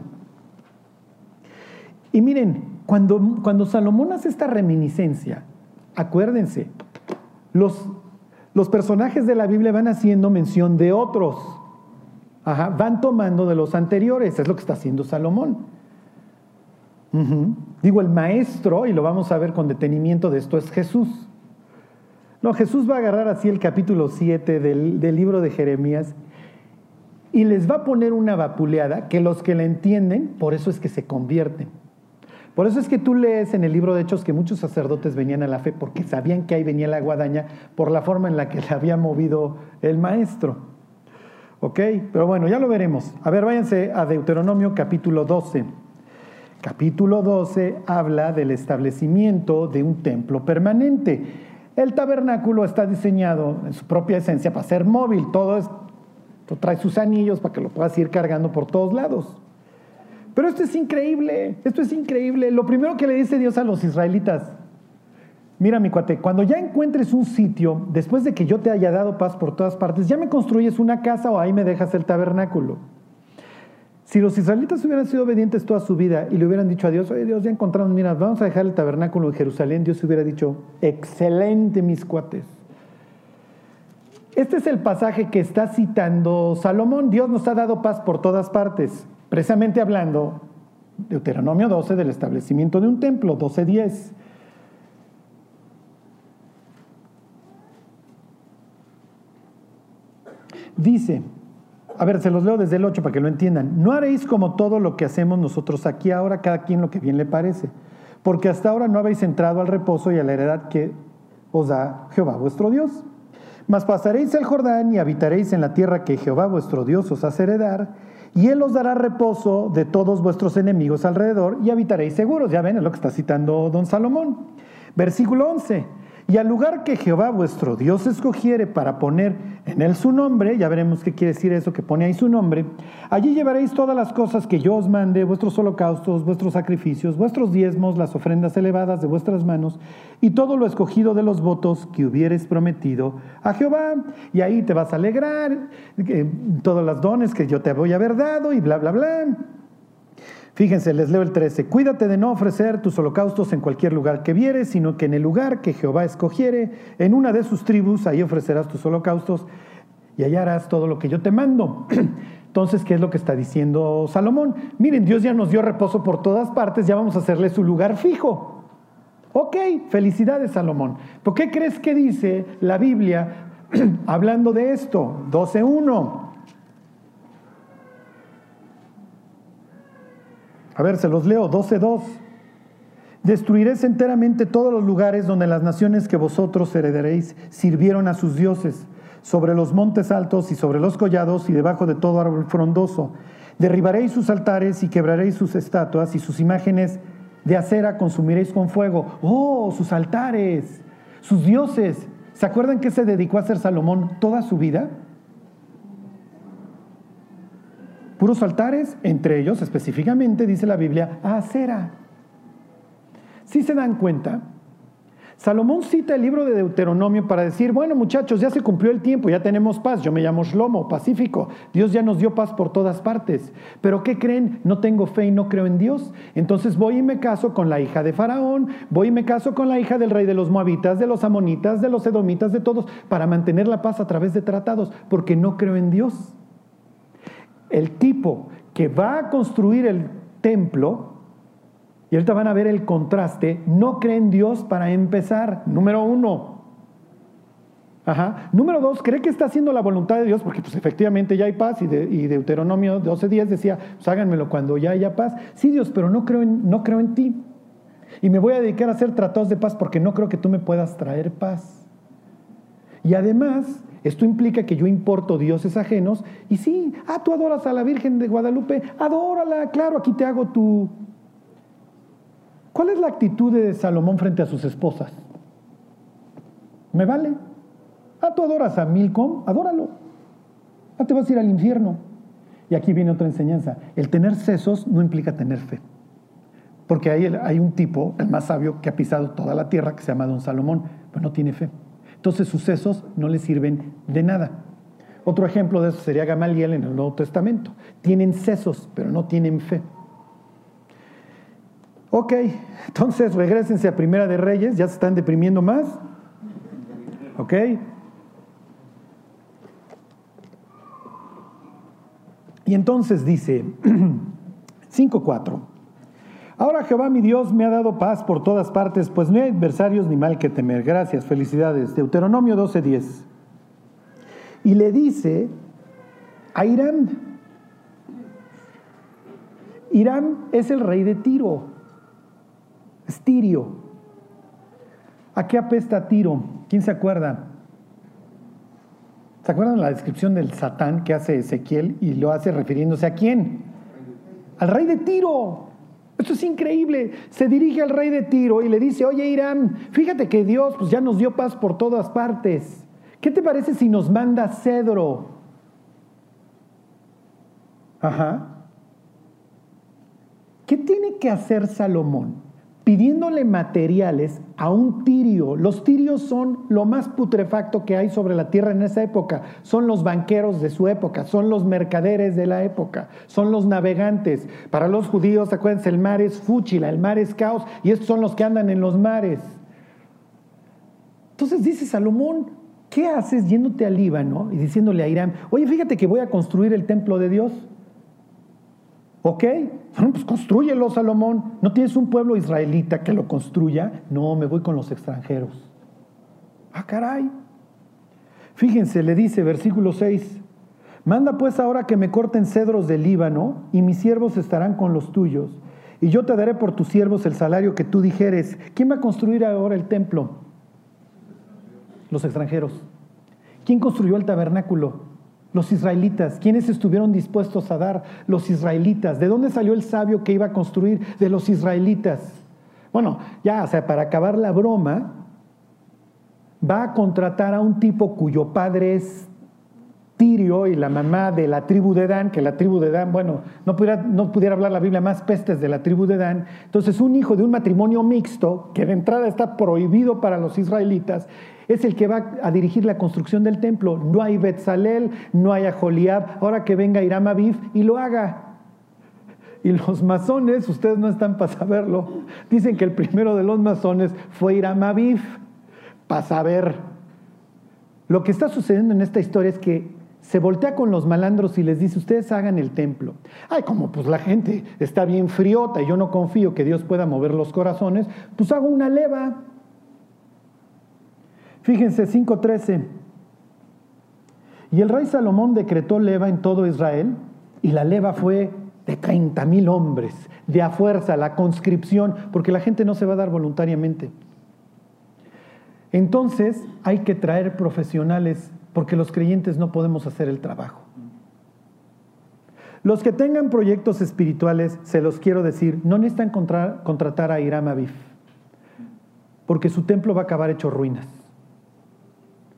Y miren, cuando, cuando Salomón hace esta reminiscencia, acuérdense, los, los personajes de la Biblia van haciendo mención de otros. van tomando de los anteriores, es lo que está haciendo Salomón. Digo, el maestro, y lo vamos a ver con detenimiento de esto, es Jesús. No, Jesús va a agarrar así el capítulo 7 del, del libro de Jeremías y les va a poner una vapuleada que los que la entienden, por eso es que se convierten. Por eso es que tú lees en el libro de Hechos que muchos sacerdotes venían a la fe porque sabían que ahí venía la guadaña por la forma en la que le había movido el maestro. ¿Ok? Pero bueno, ya lo veremos. A ver, váyanse a Deuteronomio capítulo 12 capítulo 12 habla del establecimiento de un templo permanente. El tabernáculo está diseñado en su propia esencia para ser móvil, todo esto trae sus anillos para que lo puedas ir cargando por todos lados. Pero esto es increíble, esto es increíble. Lo primero que le dice Dios a los israelitas, mira mi cuate, cuando ya encuentres un sitio, después de que yo te haya dado paz por todas partes, ya me construyes una casa o ahí me dejas el tabernáculo. Si los israelitas hubieran sido obedientes toda su vida y le hubieran dicho a Dios, oye Dios, ya encontramos, mira, vamos a dejar el tabernáculo en Jerusalén, Dios hubiera dicho, excelente mis cuates. Este es el pasaje que está citando Salomón. Dios nos ha dado paz por todas partes, precisamente hablando, Deuteronomio 12, del establecimiento de un templo, 12.10. Dice, a ver, se los leo desde el 8 para que lo entiendan. No haréis como todo lo que hacemos nosotros aquí ahora, cada quien lo que bien le parece, porque hasta ahora no habéis entrado al reposo y a la heredad que os da Jehová vuestro Dios. Mas pasaréis el Jordán y habitaréis en la tierra que Jehová vuestro Dios os hace heredar, y él os dará reposo de todos vuestros enemigos alrededor y habitaréis seguros. Ya ven, es lo que está citando don Salomón. Versículo 11. Y al lugar que Jehová vuestro Dios escogiere para poner en él su nombre, ya veremos qué quiere decir eso que pone ahí su nombre, allí llevaréis todas las cosas que yo os mande, vuestros holocaustos, vuestros sacrificios, vuestros diezmos, las ofrendas elevadas de vuestras manos, y todo lo escogido de los votos que hubierais prometido a Jehová. Y ahí te vas a alegrar, eh, todos los dones que yo te voy a haber dado, y bla, bla, bla. Fíjense, les leo el 13. Cuídate de no ofrecer tus holocaustos en cualquier lugar que vieres, sino que en el lugar que Jehová escogiere, en una de sus tribus, ahí ofrecerás tus holocaustos y allá harás todo lo que yo te mando. (clears throat) Entonces, ¿qué es lo que está diciendo Salomón? Miren, Dios ya nos dio reposo por todas partes, ya vamos a hacerle su lugar fijo. Ok, felicidades Salomón. ¿Por qué crees que dice la Biblia (clears throat) hablando de esto? 12.1. A ver, se los leo, 12.2. Destruiréis enteramente todos los lugares donde las naciones que vosotros heredaréis sirvieron a sus dioses, sobre los montes altos y sobre los collados y debajo de todo árbol frondoso. Derribaréis sus altares y quebraréis sus estatuas y sus imágenes de acera consumiréis con fuego. Oh, sus altares, sus dioses. ¿Se acuerdan que se dedicó a hacer Salomón toda su vida? Puros altares, entre ellos específicamente, dice la Biblia, acera. Si se dan cuenta, Salomón cita el libro de Deuteronomio para decir, bueno muchachos, ya se cumplió el tiempo, ya tenemos paz, yo me llamo Shlomo, pacífico, Dios ya nos dio paz por todas partes, pero ¿qué creen? No tengo fe y no creo en Dios, entonces voy y me caso con la hija de Faraón, voy y me caso con la hija del rey de los moabitas, de los amonitas, de los edomitas, de todos, para mantener la paz a través de tratados, porque no creo en Dios el tipo que va a construir el templo, y ahorita van a ver el contraste, no cree en Dios para empezar, número uno. Ajá. Número dos, cree que está haciendo la voluntad de Dios, porque pues efectivamente ya hay paz, y, de, y Deuteronomio 12.10 decía, pues háganmelo cuando ya haya paz. Sí, Dios, pero no creo, en, no creo en ti. Y me voy a dedicar a hacer tratados de paz porque no creo que tú me puedas traer paz. Y además, esto implica que yo importo dioses ajenos y sí, ah, tú adoras a la Virgen de Guadalupe, adórala, claro, aquí te hago tu... ¿Cuál es la actitud de Salomón frente a sus esposas? ¿Me vale? Ah, tú adoras a Milcom, adóralo. Ah, te vas a ir al infierno. Y aquí viene otra enseñanza. El tener sesos no implica tener fe. Porque hay, hay un tipo, el más sabio, que ha pisado toda la tierra, que se llama Don Salomón, pero no tiene fe. Entonces sus sesos no les sirven de nada. Otro ejemplo de eso sería Gamaliel en el Nuevo Testamento. Tienen sesos, pero no tienen fe. Ok, entonces regresense a Primera de Reyes, ya se están deprimiendo más. Ok. Y entonces dice (clears throat) 5.4. Ahora Jehová mi Dios me ha dado paz por todas partes, pues no hay adversarios ni mal que temer. Gracias, felicidades. Deuteronomio 12:10. Y le dice a Irán, Irán es el rey de Tiro, es Tirio. ¿A qué apesta Tiro? ¿Quién se acuerda? ¿Se acuerdan la descripción del Satán que hace Ezequiel y lo hace refiriéndose a quién? Al rey de Tiro. Esto es increíble. Se dirige al rey de Tiro y le dice, oye Irán, fíjate que Dios pues, ya nos dio paz por todas partes. ¿Qué te parece si nos manda cedro? Ajá. ¿Qué tiene que hacer Salomón? Pidiéndole materiales a un tirio. Los tirios son lo más putrefacto que hay sobre la tierra en esa época. Son los banqueros de su época, son los mercaderes de la época, son los navegantes. Para los judíos, acuérdense, el mar es fúchila, el mar es caos, y estos son los que andan en los mares. Entonces dice Salomón, ¿qué haces yéndote al Líbano y diciéndole a Irán, oye, fíjate que voy a construir el templo de Dios? ¿Ok? Pues construyelo, Salomón. ¿No tienes un pueblo israelita que lo construya? No, me voy con los extranjeros. Ah, caray. Fíjense, le dice versículo 6. Manda pues ahora que me corten cedros del Líbano y mis siervos estarán con los tuyos. Y yo te daré por tus siervos el salario que tú dijeres. ¿Quién va a construir ahora el templo? Los extranjeros. ¿Quién construyó el tabernáculo? Los israelitas, ¿quiénes estuvieron dispuestos a dar? Los israelitas. ¿De dónde salió el sabio que iba a construir? De los israelitas. Bueno, ya, o sea, para acabar la broma, va a contratar a un tipo cuyo padre es Tirio y la mamá de la tribu de Dan, que la tribu de Dan, bueno, no pudiera, no pudiera hablar la Biblia más pestes de la tribu de Dan. Entonces, un hijo de un matrimonio mixto, que de entrada está prohibido para los israelitas, es el que va a dirigir la construcción del templo. No hay Betzalel, no hay Aholiab, ahora que venga Hiram Aviv y lo haga. Y los masones, ustedes no están para saberlo, dicen que el primero de los masones fue Hiram Aviv, para saber. Lo que está sucediendo en esta historia es que se voltea con los malandros y les dice, ustedes hagan el templo. Ay, como pues la gente está bien friota y yo no confío que Dios pueda mover los corazones, pues hago una leva. Fíjense, 5.13. Y el rey Salomón decretó leva en todo Israel y la leva fue de 30 mil hombres, de a fuerza, la conscripción, porque la gente no se va a dar voluntariamente. Entonces hay que traer profesionales porque los creyentes no podemos hacer el trabajo. Los que tengan proyectos espirituales, se los quiero decir, no necesitan contratar a Hiram Aviv, porque su templo va a acabar hecho ruinas.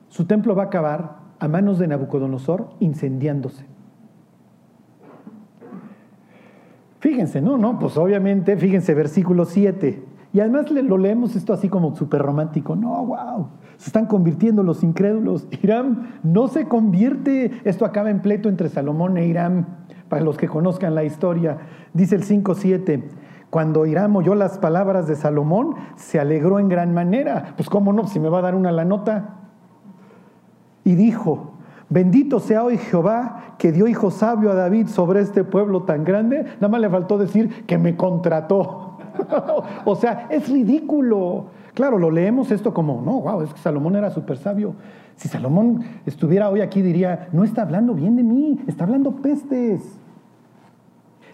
Su templo va a acabar a manos de Nabucodonosor incendiándose. Fíjense, no, no, pues obviamente, fíjense, versículo 7. Y además lo leemos esto así como súper romántico. No, wow, se están convirtiendo los incrédulos. (laughs) Irán no se convierte. Esto acaba en pleito entre Salomón e Irán, para los que conozcan la historia. Dice el 5.7. Cuando Irán oyó las palabras de Salomón, se alegró en gran manera. Pues cómo no, si me va a dar una la nota. Y dijo, bendito sea hoy Jehová que dio hijo sabio a David sobre este pueblo tan grande. Nada más le faltó decir que me contrató. (laughs) o sea, es ridículo. Claro, lo leemos esto como, no, wow, es que Salomón era súper sabio. Si Salomón estuviera hoy aquí diría, no está hablando bien de mí, está hablando pestes.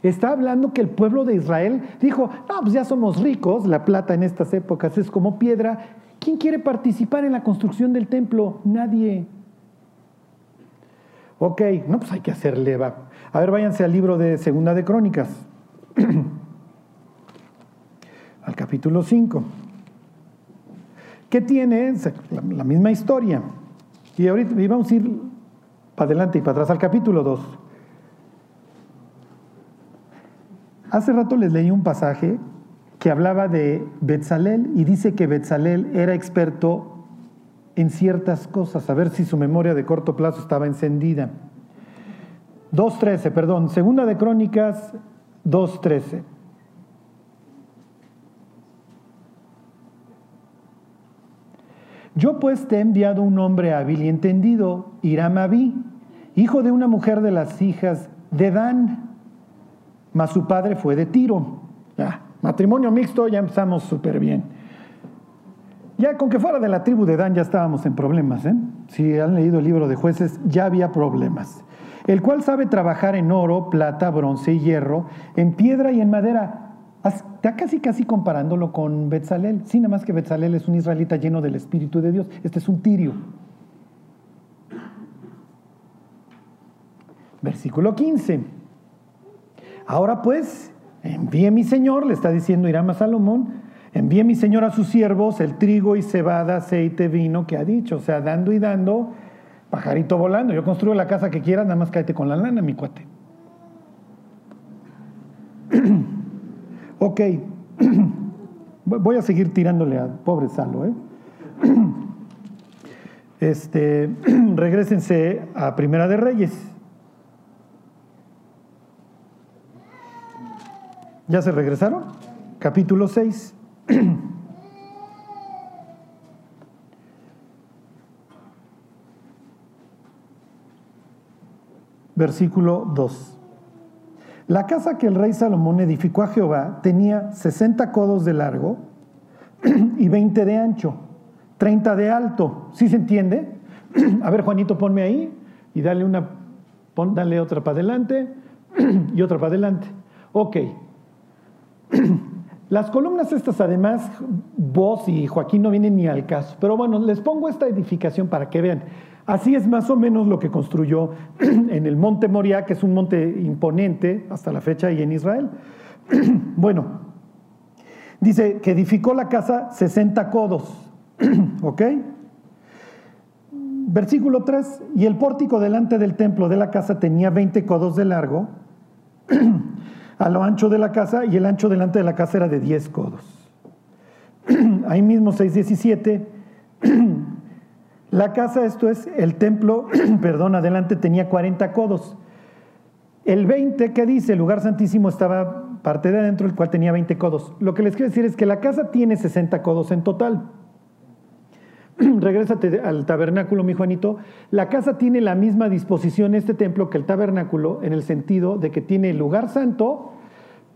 Está hablando que el pueblo de Israel dijo, no, pues ya somos ricos, la plata en estas épocas es como piedra. ¿Quién quiere participar en la construcción del templo? Nadie. Ok, no, pues hay que hacer leva. A ver, váyanse al libro de Segunda de Crónicas. (clears throat) al capítulo 5. ¿Qué tiene? La misma historia. Y ahorita vamos a ir para adelante y para atrás al capítulo 2. Hace rato les leí un pasaje que hablaba de Betzalel y dice que Betzalel era experto en ciertas cosas, a ver si su memoria de corto plazo estaba encendida. 2.13, perdón, segunda de Crónicas 2.13. Yo pues te he enviado un hombre hábil y entendido, Hiram hijo de una mujer de las hijas de Dan, mas su padre fue de Tiro. Matrimonio mixto, ya empezamos súper bien. Ya con que fuera de la tribu de Dan ya estábamos en problemas. ¿eh? Si han leído el libro de jueces, ya había problemas. El cual sabe trabajar en oro, plata, bronce y hierro, en piedra y en madera Está casi casi comparándolo con Betzalel. Sí, nada más que Betzalel es un israelita lleno del Espíritu de Dios. Este es un tirio. Versículo 15. Ahora pues, envíe mi Señor, le está diciendo Irama a Salomón, envíe mi Señor a sus siervos el trigo y cebada, aceite, vino que ha dicho. O sea, dando y dando, pajarito volando. Yo construyo la casa que quieras, nada más cáete con la lana, mi cuate. (clears throat) Ok, (clears throat) voy a seguir tirándole a pobre Salo. ¿eh? (clears throat) Este, regresense a Primera de Reyes. ¿Ya se regresaron? Capítulo 6. (clears throat) Versículo 2. La casa que el rey Salomón edificó a Jehová tenía 60 codos de largo (clears throat) y 20 de ancho, 30 de alto. ¿Sí se entiende? (clears throat) A ver, Juanito, ponme ahí y dale una, dale otra para adelante y otra para adelante. Ok. (clears throat) Las columnas estas, además, vos y Joaquín no vienen ni al caso. Pero bueno, les pongo esta edificación para que vean. Así es más o menos lo que construyó (clears throat) en el monte Moria, que es un monte imponente hasta la fecha y en Israel. (clears throat) bueno, Dice que edificó la casa 60 codos. ¿Ok? Versículo 3, y el pórtico delante del templo de la casa tenía 20 codos de largo a lo ancho de la casa y el ancho delante de la casa era de 10 codos. (clears throat) Ahí mismo 6.17, (clears throat) la casa, esto es el templo, (clears throat) perdón, adelante tenía 40 codos. El 20, ¿qué dice? El lugar santísimo estaba parte de adentro, el cual tenía 20 codos. Lo que les quiero decir es que la casa tiene 60 codos en total. (clears throat) regrésate al tabernáculo, mi Juanito. La casa tiene la misma disposición, este templo, que el tabernáculo, en el sentido de que tiene el lugar santo,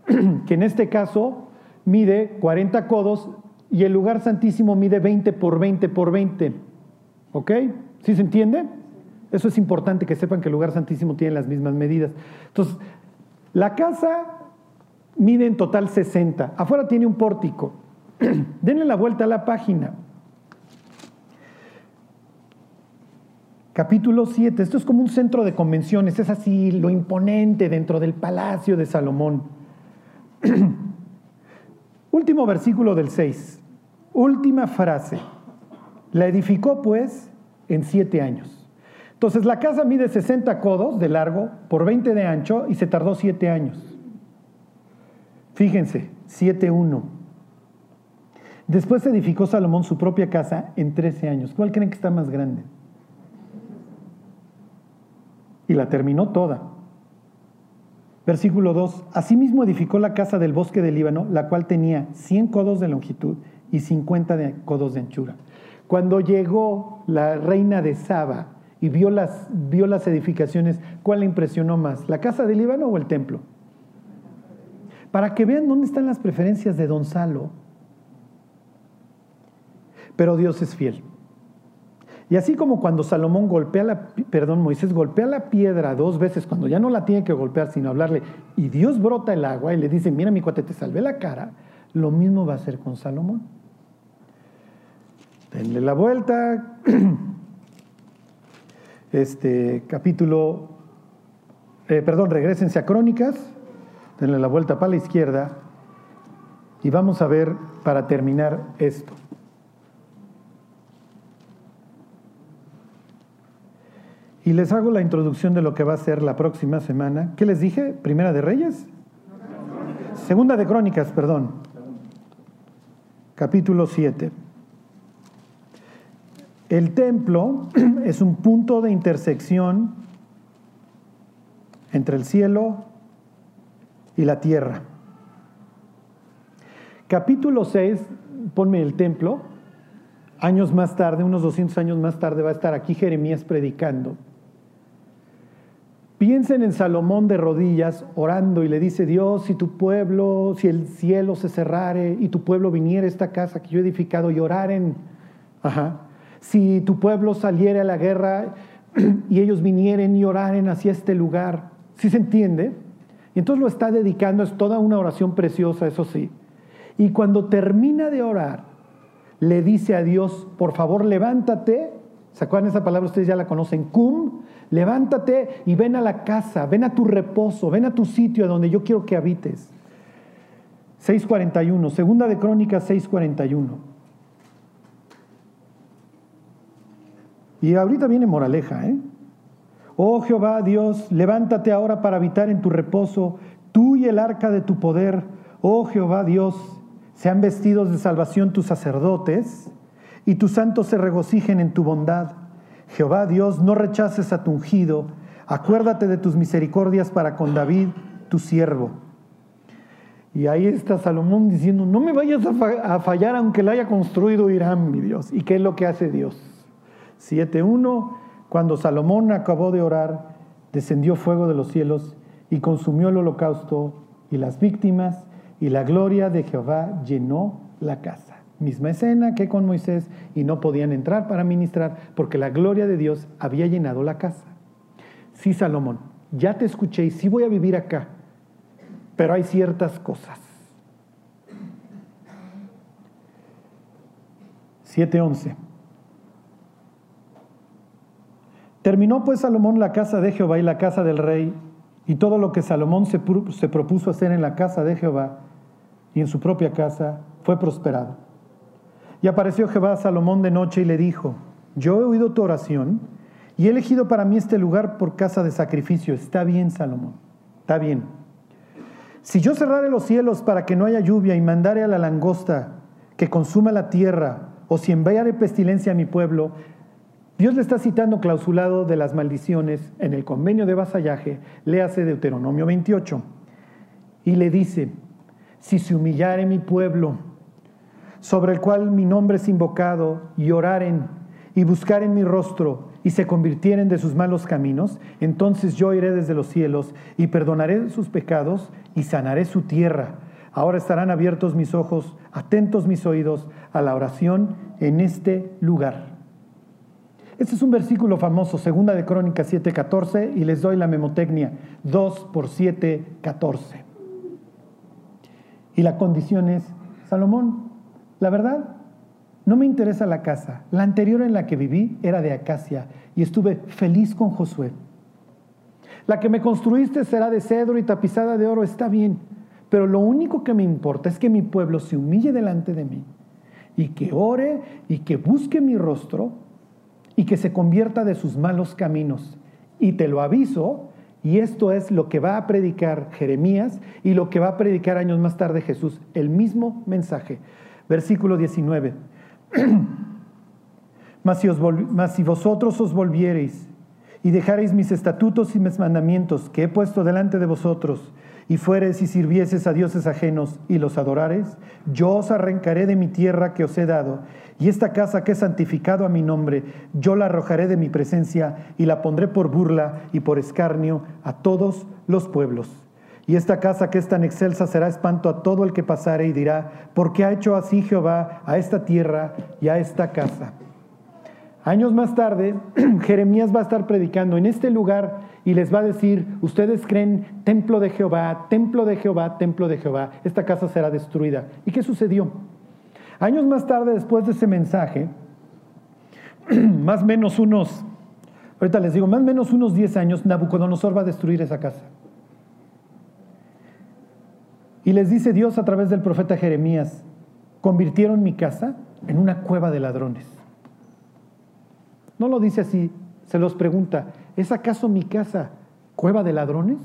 (clears throat) que en este caso mide 40 codos, y el lugar santísimo mide 20 por 20 por 20. ¿Ok? ¿Sí se entiende? Eso es importante que sepan que el lugar santísimo tiene las mismas medidas. Entonces, la casa mide en total 60. Afuera tiene un pórtico. (clears throat) Denle la vuelta a la página. Capítulo 7, esto es como un centro de convenciones, es así lo imponente dentro del palacio de Salomón. (clears throat) Último versículo del 6, última frase. La edificó pues en siete años. Entonces la casa mide 60 codos de largo por 20 de ancho y se tardó siete años. Fíjense, 7.1. Después edificó Salomón su propia casa en 13 años. ¿Cuál creen que está más grande? Y la terminó toda. Versículo 2. Asimismo edificó la casa del bosque del Líbano, la cual tenía 100 codos de longitud y 50 de codos de anchura. Cuando llegó la reina de Saba y vio las, vio las edificaciones, ¿cuál le impresionó más? ¿La casa del Líbano o el templo? Para que vean dónde están las preferencias de Don Salo. Pero Dios es fiel. Y así como cuando Salomón golpea la, perdón, Moisés golpea la piedra dos veces, cuando ya no la tiene que golpear, sino hablarle, y Dios brota el agua y le dice, mira mi cuate, te salvé la cara, lo mismo va a hacer con Salomón. Denle la vuelta. (clears throat) Este capítulo, eh, perdón, regresense a Crónicas, denle la vuelta para la izquierda y vamos a ver para terminar esto. Y les hago la introducción de lo que va a ser la próxima semana. ¿Qué les dije? ¿Primera de Reyes? Segunda de Crónicas, perdón. Capítulo 7. El templo (clears throat) es un punto de intersección entre el cielo y la tierra. Capítulo 6, ponme el templo. Años más tarde, unos 200 años más tarde, va a estar aquí Jeremías predicando. Piensen en Salomón de rodillas orando y le dice, Dios, si tu pueblo, si el cielo se cerrare y tu pueblo viniera a esta casa que yo he edificado y oraren, si tu pueblo saliera a la guerra (clears throat) y ellos vinieren y oraren hacia este lugar, ¿sí se entiende? Y entonces lo está dedicando, es toda una oración preciosa, eso sí. Y cuando termina de orar, le dice a Dios, por favor levántate, ¿se acuerdan esa palabra? Ustedes ya la conocen, cum, Levántate y ven a la casa, ven a tu reposo, ven a tu sitio donde yo quiero que habites. 641, segunda de Crónicas 641. Y ahorita viene moraleja, ¿eh? Oh Jehová Dios, levántate ahora para habitar en tu reposo, tú y el arca de tu poder. Oh Jehová Dios, sean vestidos de salvación tus sacerdotes y tus santos se regocijen en tu bondad. Jehová Dios, no rechaces a tu ungido, acuérdate de tus misericordias para con David, tu siervo. Y ahí está Salomón diciendo, no me vayas a fallar aunque la haya construido Irán, mi Dios. ¿Y qué es lo que hace Dios? 7.1, cuando Salomón acabó de orar, descendió fuego de los cielos y consumió el holocausto y las víctimas, y la gloria de Jehová llenó la casa. Misma escena que con Moisés y no podían entrar para ministrar porque la gloria de Dios había llenado la casa. Sí, Salomón, ya te escuché y sí voy a vivir acá, pero hay ciertas cosas. 7.11. Terminó pues Salomón la casa de Jehová y la casa del rey y todo lo que Salomón se, se propuso hacer en la casa de Jehová y en su propia casa fue prosperado. Y apareció Jehová a Salomón de noche y le dijo, yo he oído tu oración y he elegido para mí este lugar por casa de sacrificio. Está bien, Salomón, está bien. Si yo cerrare los cielos para que no haya lluvia y mandare a la langosta que consuma la tierra, o si enviare pestilencia a mi pueblo, Dios le está citando clausulado de las maldiciones en el convenio de vasallaje, le hace Deuteronomio 28, y le dice, si se humillare mi pueblo, sobre el cual mi nombre es invocado, y oraren y buscaren mi rostro, y se convirtieren de sus malos caminos, entonces yo iré desde los cielos y perdonaré sus pecados y sanaré su tierra. Ahora estarán abiertos mis ojos, atentos mis oídos a la oración en este lugar. Este es un versículo famoso, segunda de Crónicas 7:14, y les doy la memotecnia, 2 por 7, 14. Y la condición es, Salomón, la verdad, no me interesa la casa. La anterior en la que viví era de acacia y estuve feliz con Josué. La que me construiste será de cedro y tapizada de oro, está bien, pero lo único que me importa es que mi pueblo se humille delante de mí y que ore y que busque mi rostro y que se convierta de sus malos caminos. Y te lo aviso, y esto es lo que va a predicar Jeremías y lo que va a predicar años más tarde Jesús, el mismo mensaje. Versículo 19. (clears throat) mas, si vosotros os volviereis y dejareis mis estatutos y mis mandamientos que he puesto delante de vosotros, y fueres y sirvieses a dioses ajenos y los adorares, yo os arrancaré de mi tierra que os he dado, y esta casa que he santificado a mi nombre, yo la arrojaré de mi presencia y la pondré por burla y por escarnio a todos los pueblos. Y esta casa que es tan excelsa será espanto a todo el que pasare y dirá, ¿por qué ha hecho así Jehová a esta tierra y a esta casa? Años más tarde, (clears throat) Jeremías va a estar predicando en este lugar y les va a decir, ustedes creen templo de Jehová, templo de Jehová, templo de Jehová, esta casa será destruida. ¿Y qué sucedió? Años más tarde, después de ese mensaje, (clears throat) más o menos unos, ahorita les digo, más o menos unos 10 años, Nabucodonosor va a destruir esa casa. Y les dice Dios a través del profeta Jeremías, convirtieron mi casa en una cueva de ladrones. No lo dice así, se los pregunta, ¿es acaso mi casa cueva de ladrones?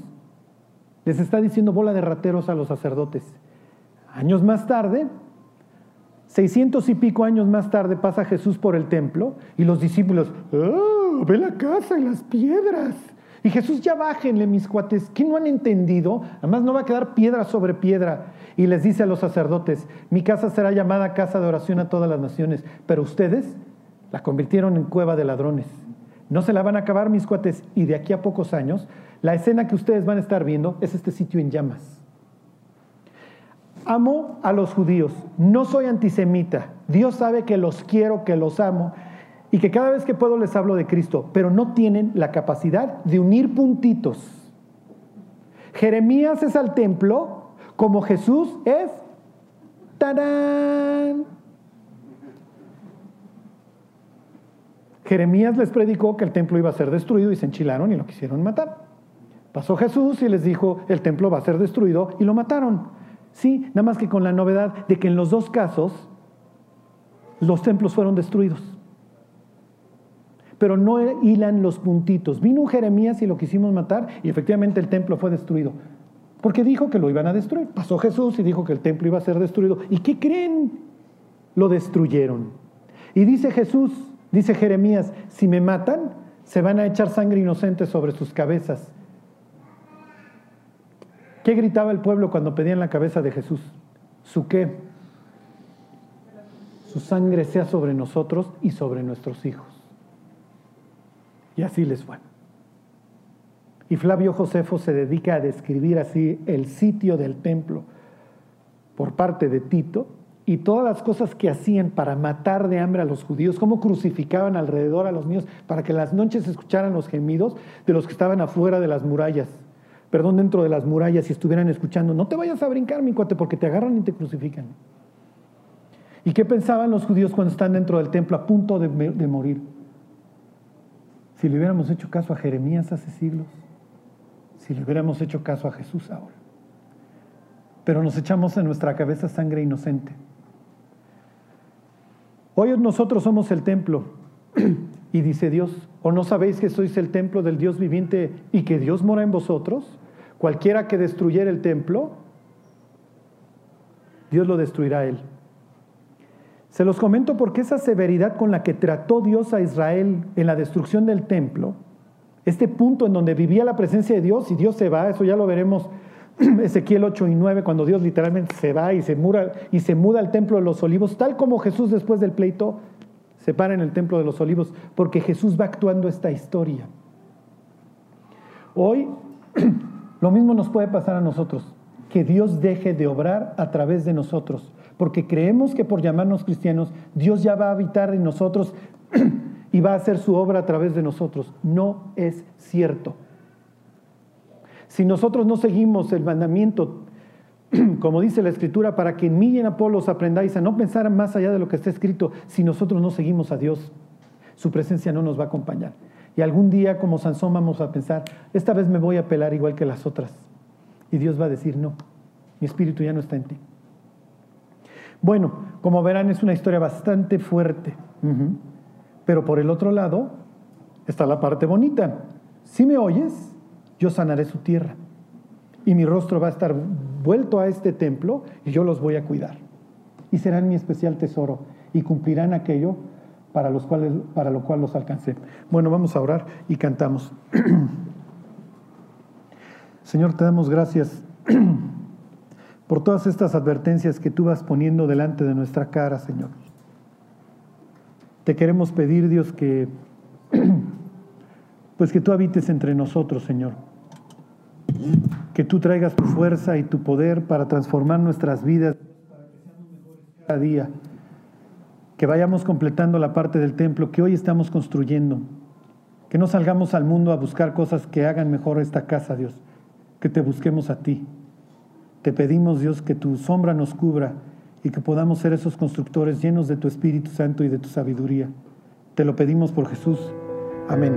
Les está diciendo bola de rateros a los sacerdotes. Años más tarde, seiscientos y pico años más tarde, pasa Jesús por el templo y los discípulos, ¡oh, ve la casa y las piedras! Y Jesús, ya bájenle, mis cuates, ¿qué no han entendido? Además, no va a quedar piedra sobre piedra. Y les dice a los sacerdotes: Mi casa será llamada casa de oración a todas las naciones, pero ustedes la convirtieron en cueva de ladrones. No se la van a acabar mis cuates y de aquí a pocos años la escena que ustedes van a estar viendo es este sitio en llamas. Amo a los judíos, no soy antisemita. Dios sabe que los quiero, que los amo y que cada vez que puedo les hablo de Cristo, pero no tienen la capacidad de unir puntitos. Jeremías es al templo como Jesús es ¡tarán! Jeremías les predicó que el templo iba a ser destruido y se enchilaron y lo quisieron matar. Pasó Jesús y les dijo, el templo va a ser destruido y lo mataron. Sí, nada más que con la novedad de que en los dos casos los templos fueron destruidos. Pero no hilan los puntitos. Vino un Jeremías y lo quisimos matar y efectivamente el templo fue destruido. Porque dijo que lo iban a destruir. Pasó Jesús y dijo que el templo iba a ser destruido. ¿Y qué creen? Lo destruyeron. Y dice Jesús, Dice Jeremías, si me matan, se van a echar sangre inocente sobre sus cabezas. ¿Qué gritaba el pueblo cuando pedían la cabeza de Jesús? ¿Su qué? Su sangre sea sobre nosotros y sobre nuestros hijos. Y así les fue. Y Flavio Josefo se dedica a describir así el sitio del templo por parte de Tito y todas las cosas que hacían para matar de hambre a los judíos, cómo crucificaban alrededor a los niños para que las noches escucharan los gemidos de los que estaban afuera de las murallas, perdón, dentro de las murallas y estuvieran escuchando, no te vayas a brincar, mi cuate, porque te agarran y te crucifican. ¿Y qué pensaban los judíos cuando están dentro del templo a punto de, de morir? Si le hubiéramos hecho caso a Jeremías hace siglos, si le hubiéramos hecho caso a Jesús ahora. pero nos echamos en nuestra cabeza sangre inocente. Hoy nosotros somos el templo y dice Dios, ¿o no sabéis que sois el templo del Dios viviente y que Dios mora en vosotros? Cualquiera que destruyera el templo, Dios lo destruirá a él. Se los comento porque esa severidad con la que trató Dios a Israel en la destrucción del templo, este punto en donde vivía la presencia de Dios y Dios se va, eso ya lo veremos (clears throat) Ezequiel 8 y 9, cuando Dios literalmente se va y se, y se muda al templo de los olivos, tal como Jesús después del pleito se para en el templo de los olivos, porque Jesús va actuando esta historia. Hoy (clears throat) lo mismo nos puede pasar a nosotros, que Dios deje de obrar a través de nosotros porque creemos que por llamarnos cristianos, Dios ya va a habitar en nosotros (clears throat) y va a hacer su obra a través de nosotros. No es cierto. Si nosotros no seguimos el mandamiento, (clears throat) como dice la Escritura, para que en mí y en Apolos aprendáis a no pensar más allá de lo que está escrito, si nosotros no seguimos a Dios, su presencia no nos va a acompañar. Y algún día, como Sansón, vamos a pensar, esta vez me voy a pelar igual que las otras. Y Dios va a decir, no, mi espíritu ya no está en ti. Bueno, como verán es una historia bastante fuerte, pero por el otro lado está la parte bonita. Si me oyes, yo sanaré su tierra y mi rostro va a estar vuelto a este templo y yo los voy a cuidar. Y serán mi especial tesoro y cumplirán aquello para, los cuales, para lo cual los alcancé. Bueno, vamos a orar y cantamos. (clears throat) Señor, te damos gracias (clears throat) por todas estas advertencias que tú vas poniendo delante de nuestra cara, Señor. Te queremos pedir, Dios, que (clears throat) pues que tú habites entre nosotros, Señor. Que tú traigas tu fuerza y tu poder para transformar nuestras vidas para que seamos mejores cada día. Que vayamos completando la parte del templo que hoy estamos construyendo. Que no salgamos al mundo a buscar cosas que hagan mejor esta casa, Dios. Que te busquemos a ti. Te pedimos, Dios, que tu sombra nos cubra y que podamos ser esos constructores llenos de tu Espíritu Santo y de tu sabiduría. Te lo pedimos por Jesús. Amén.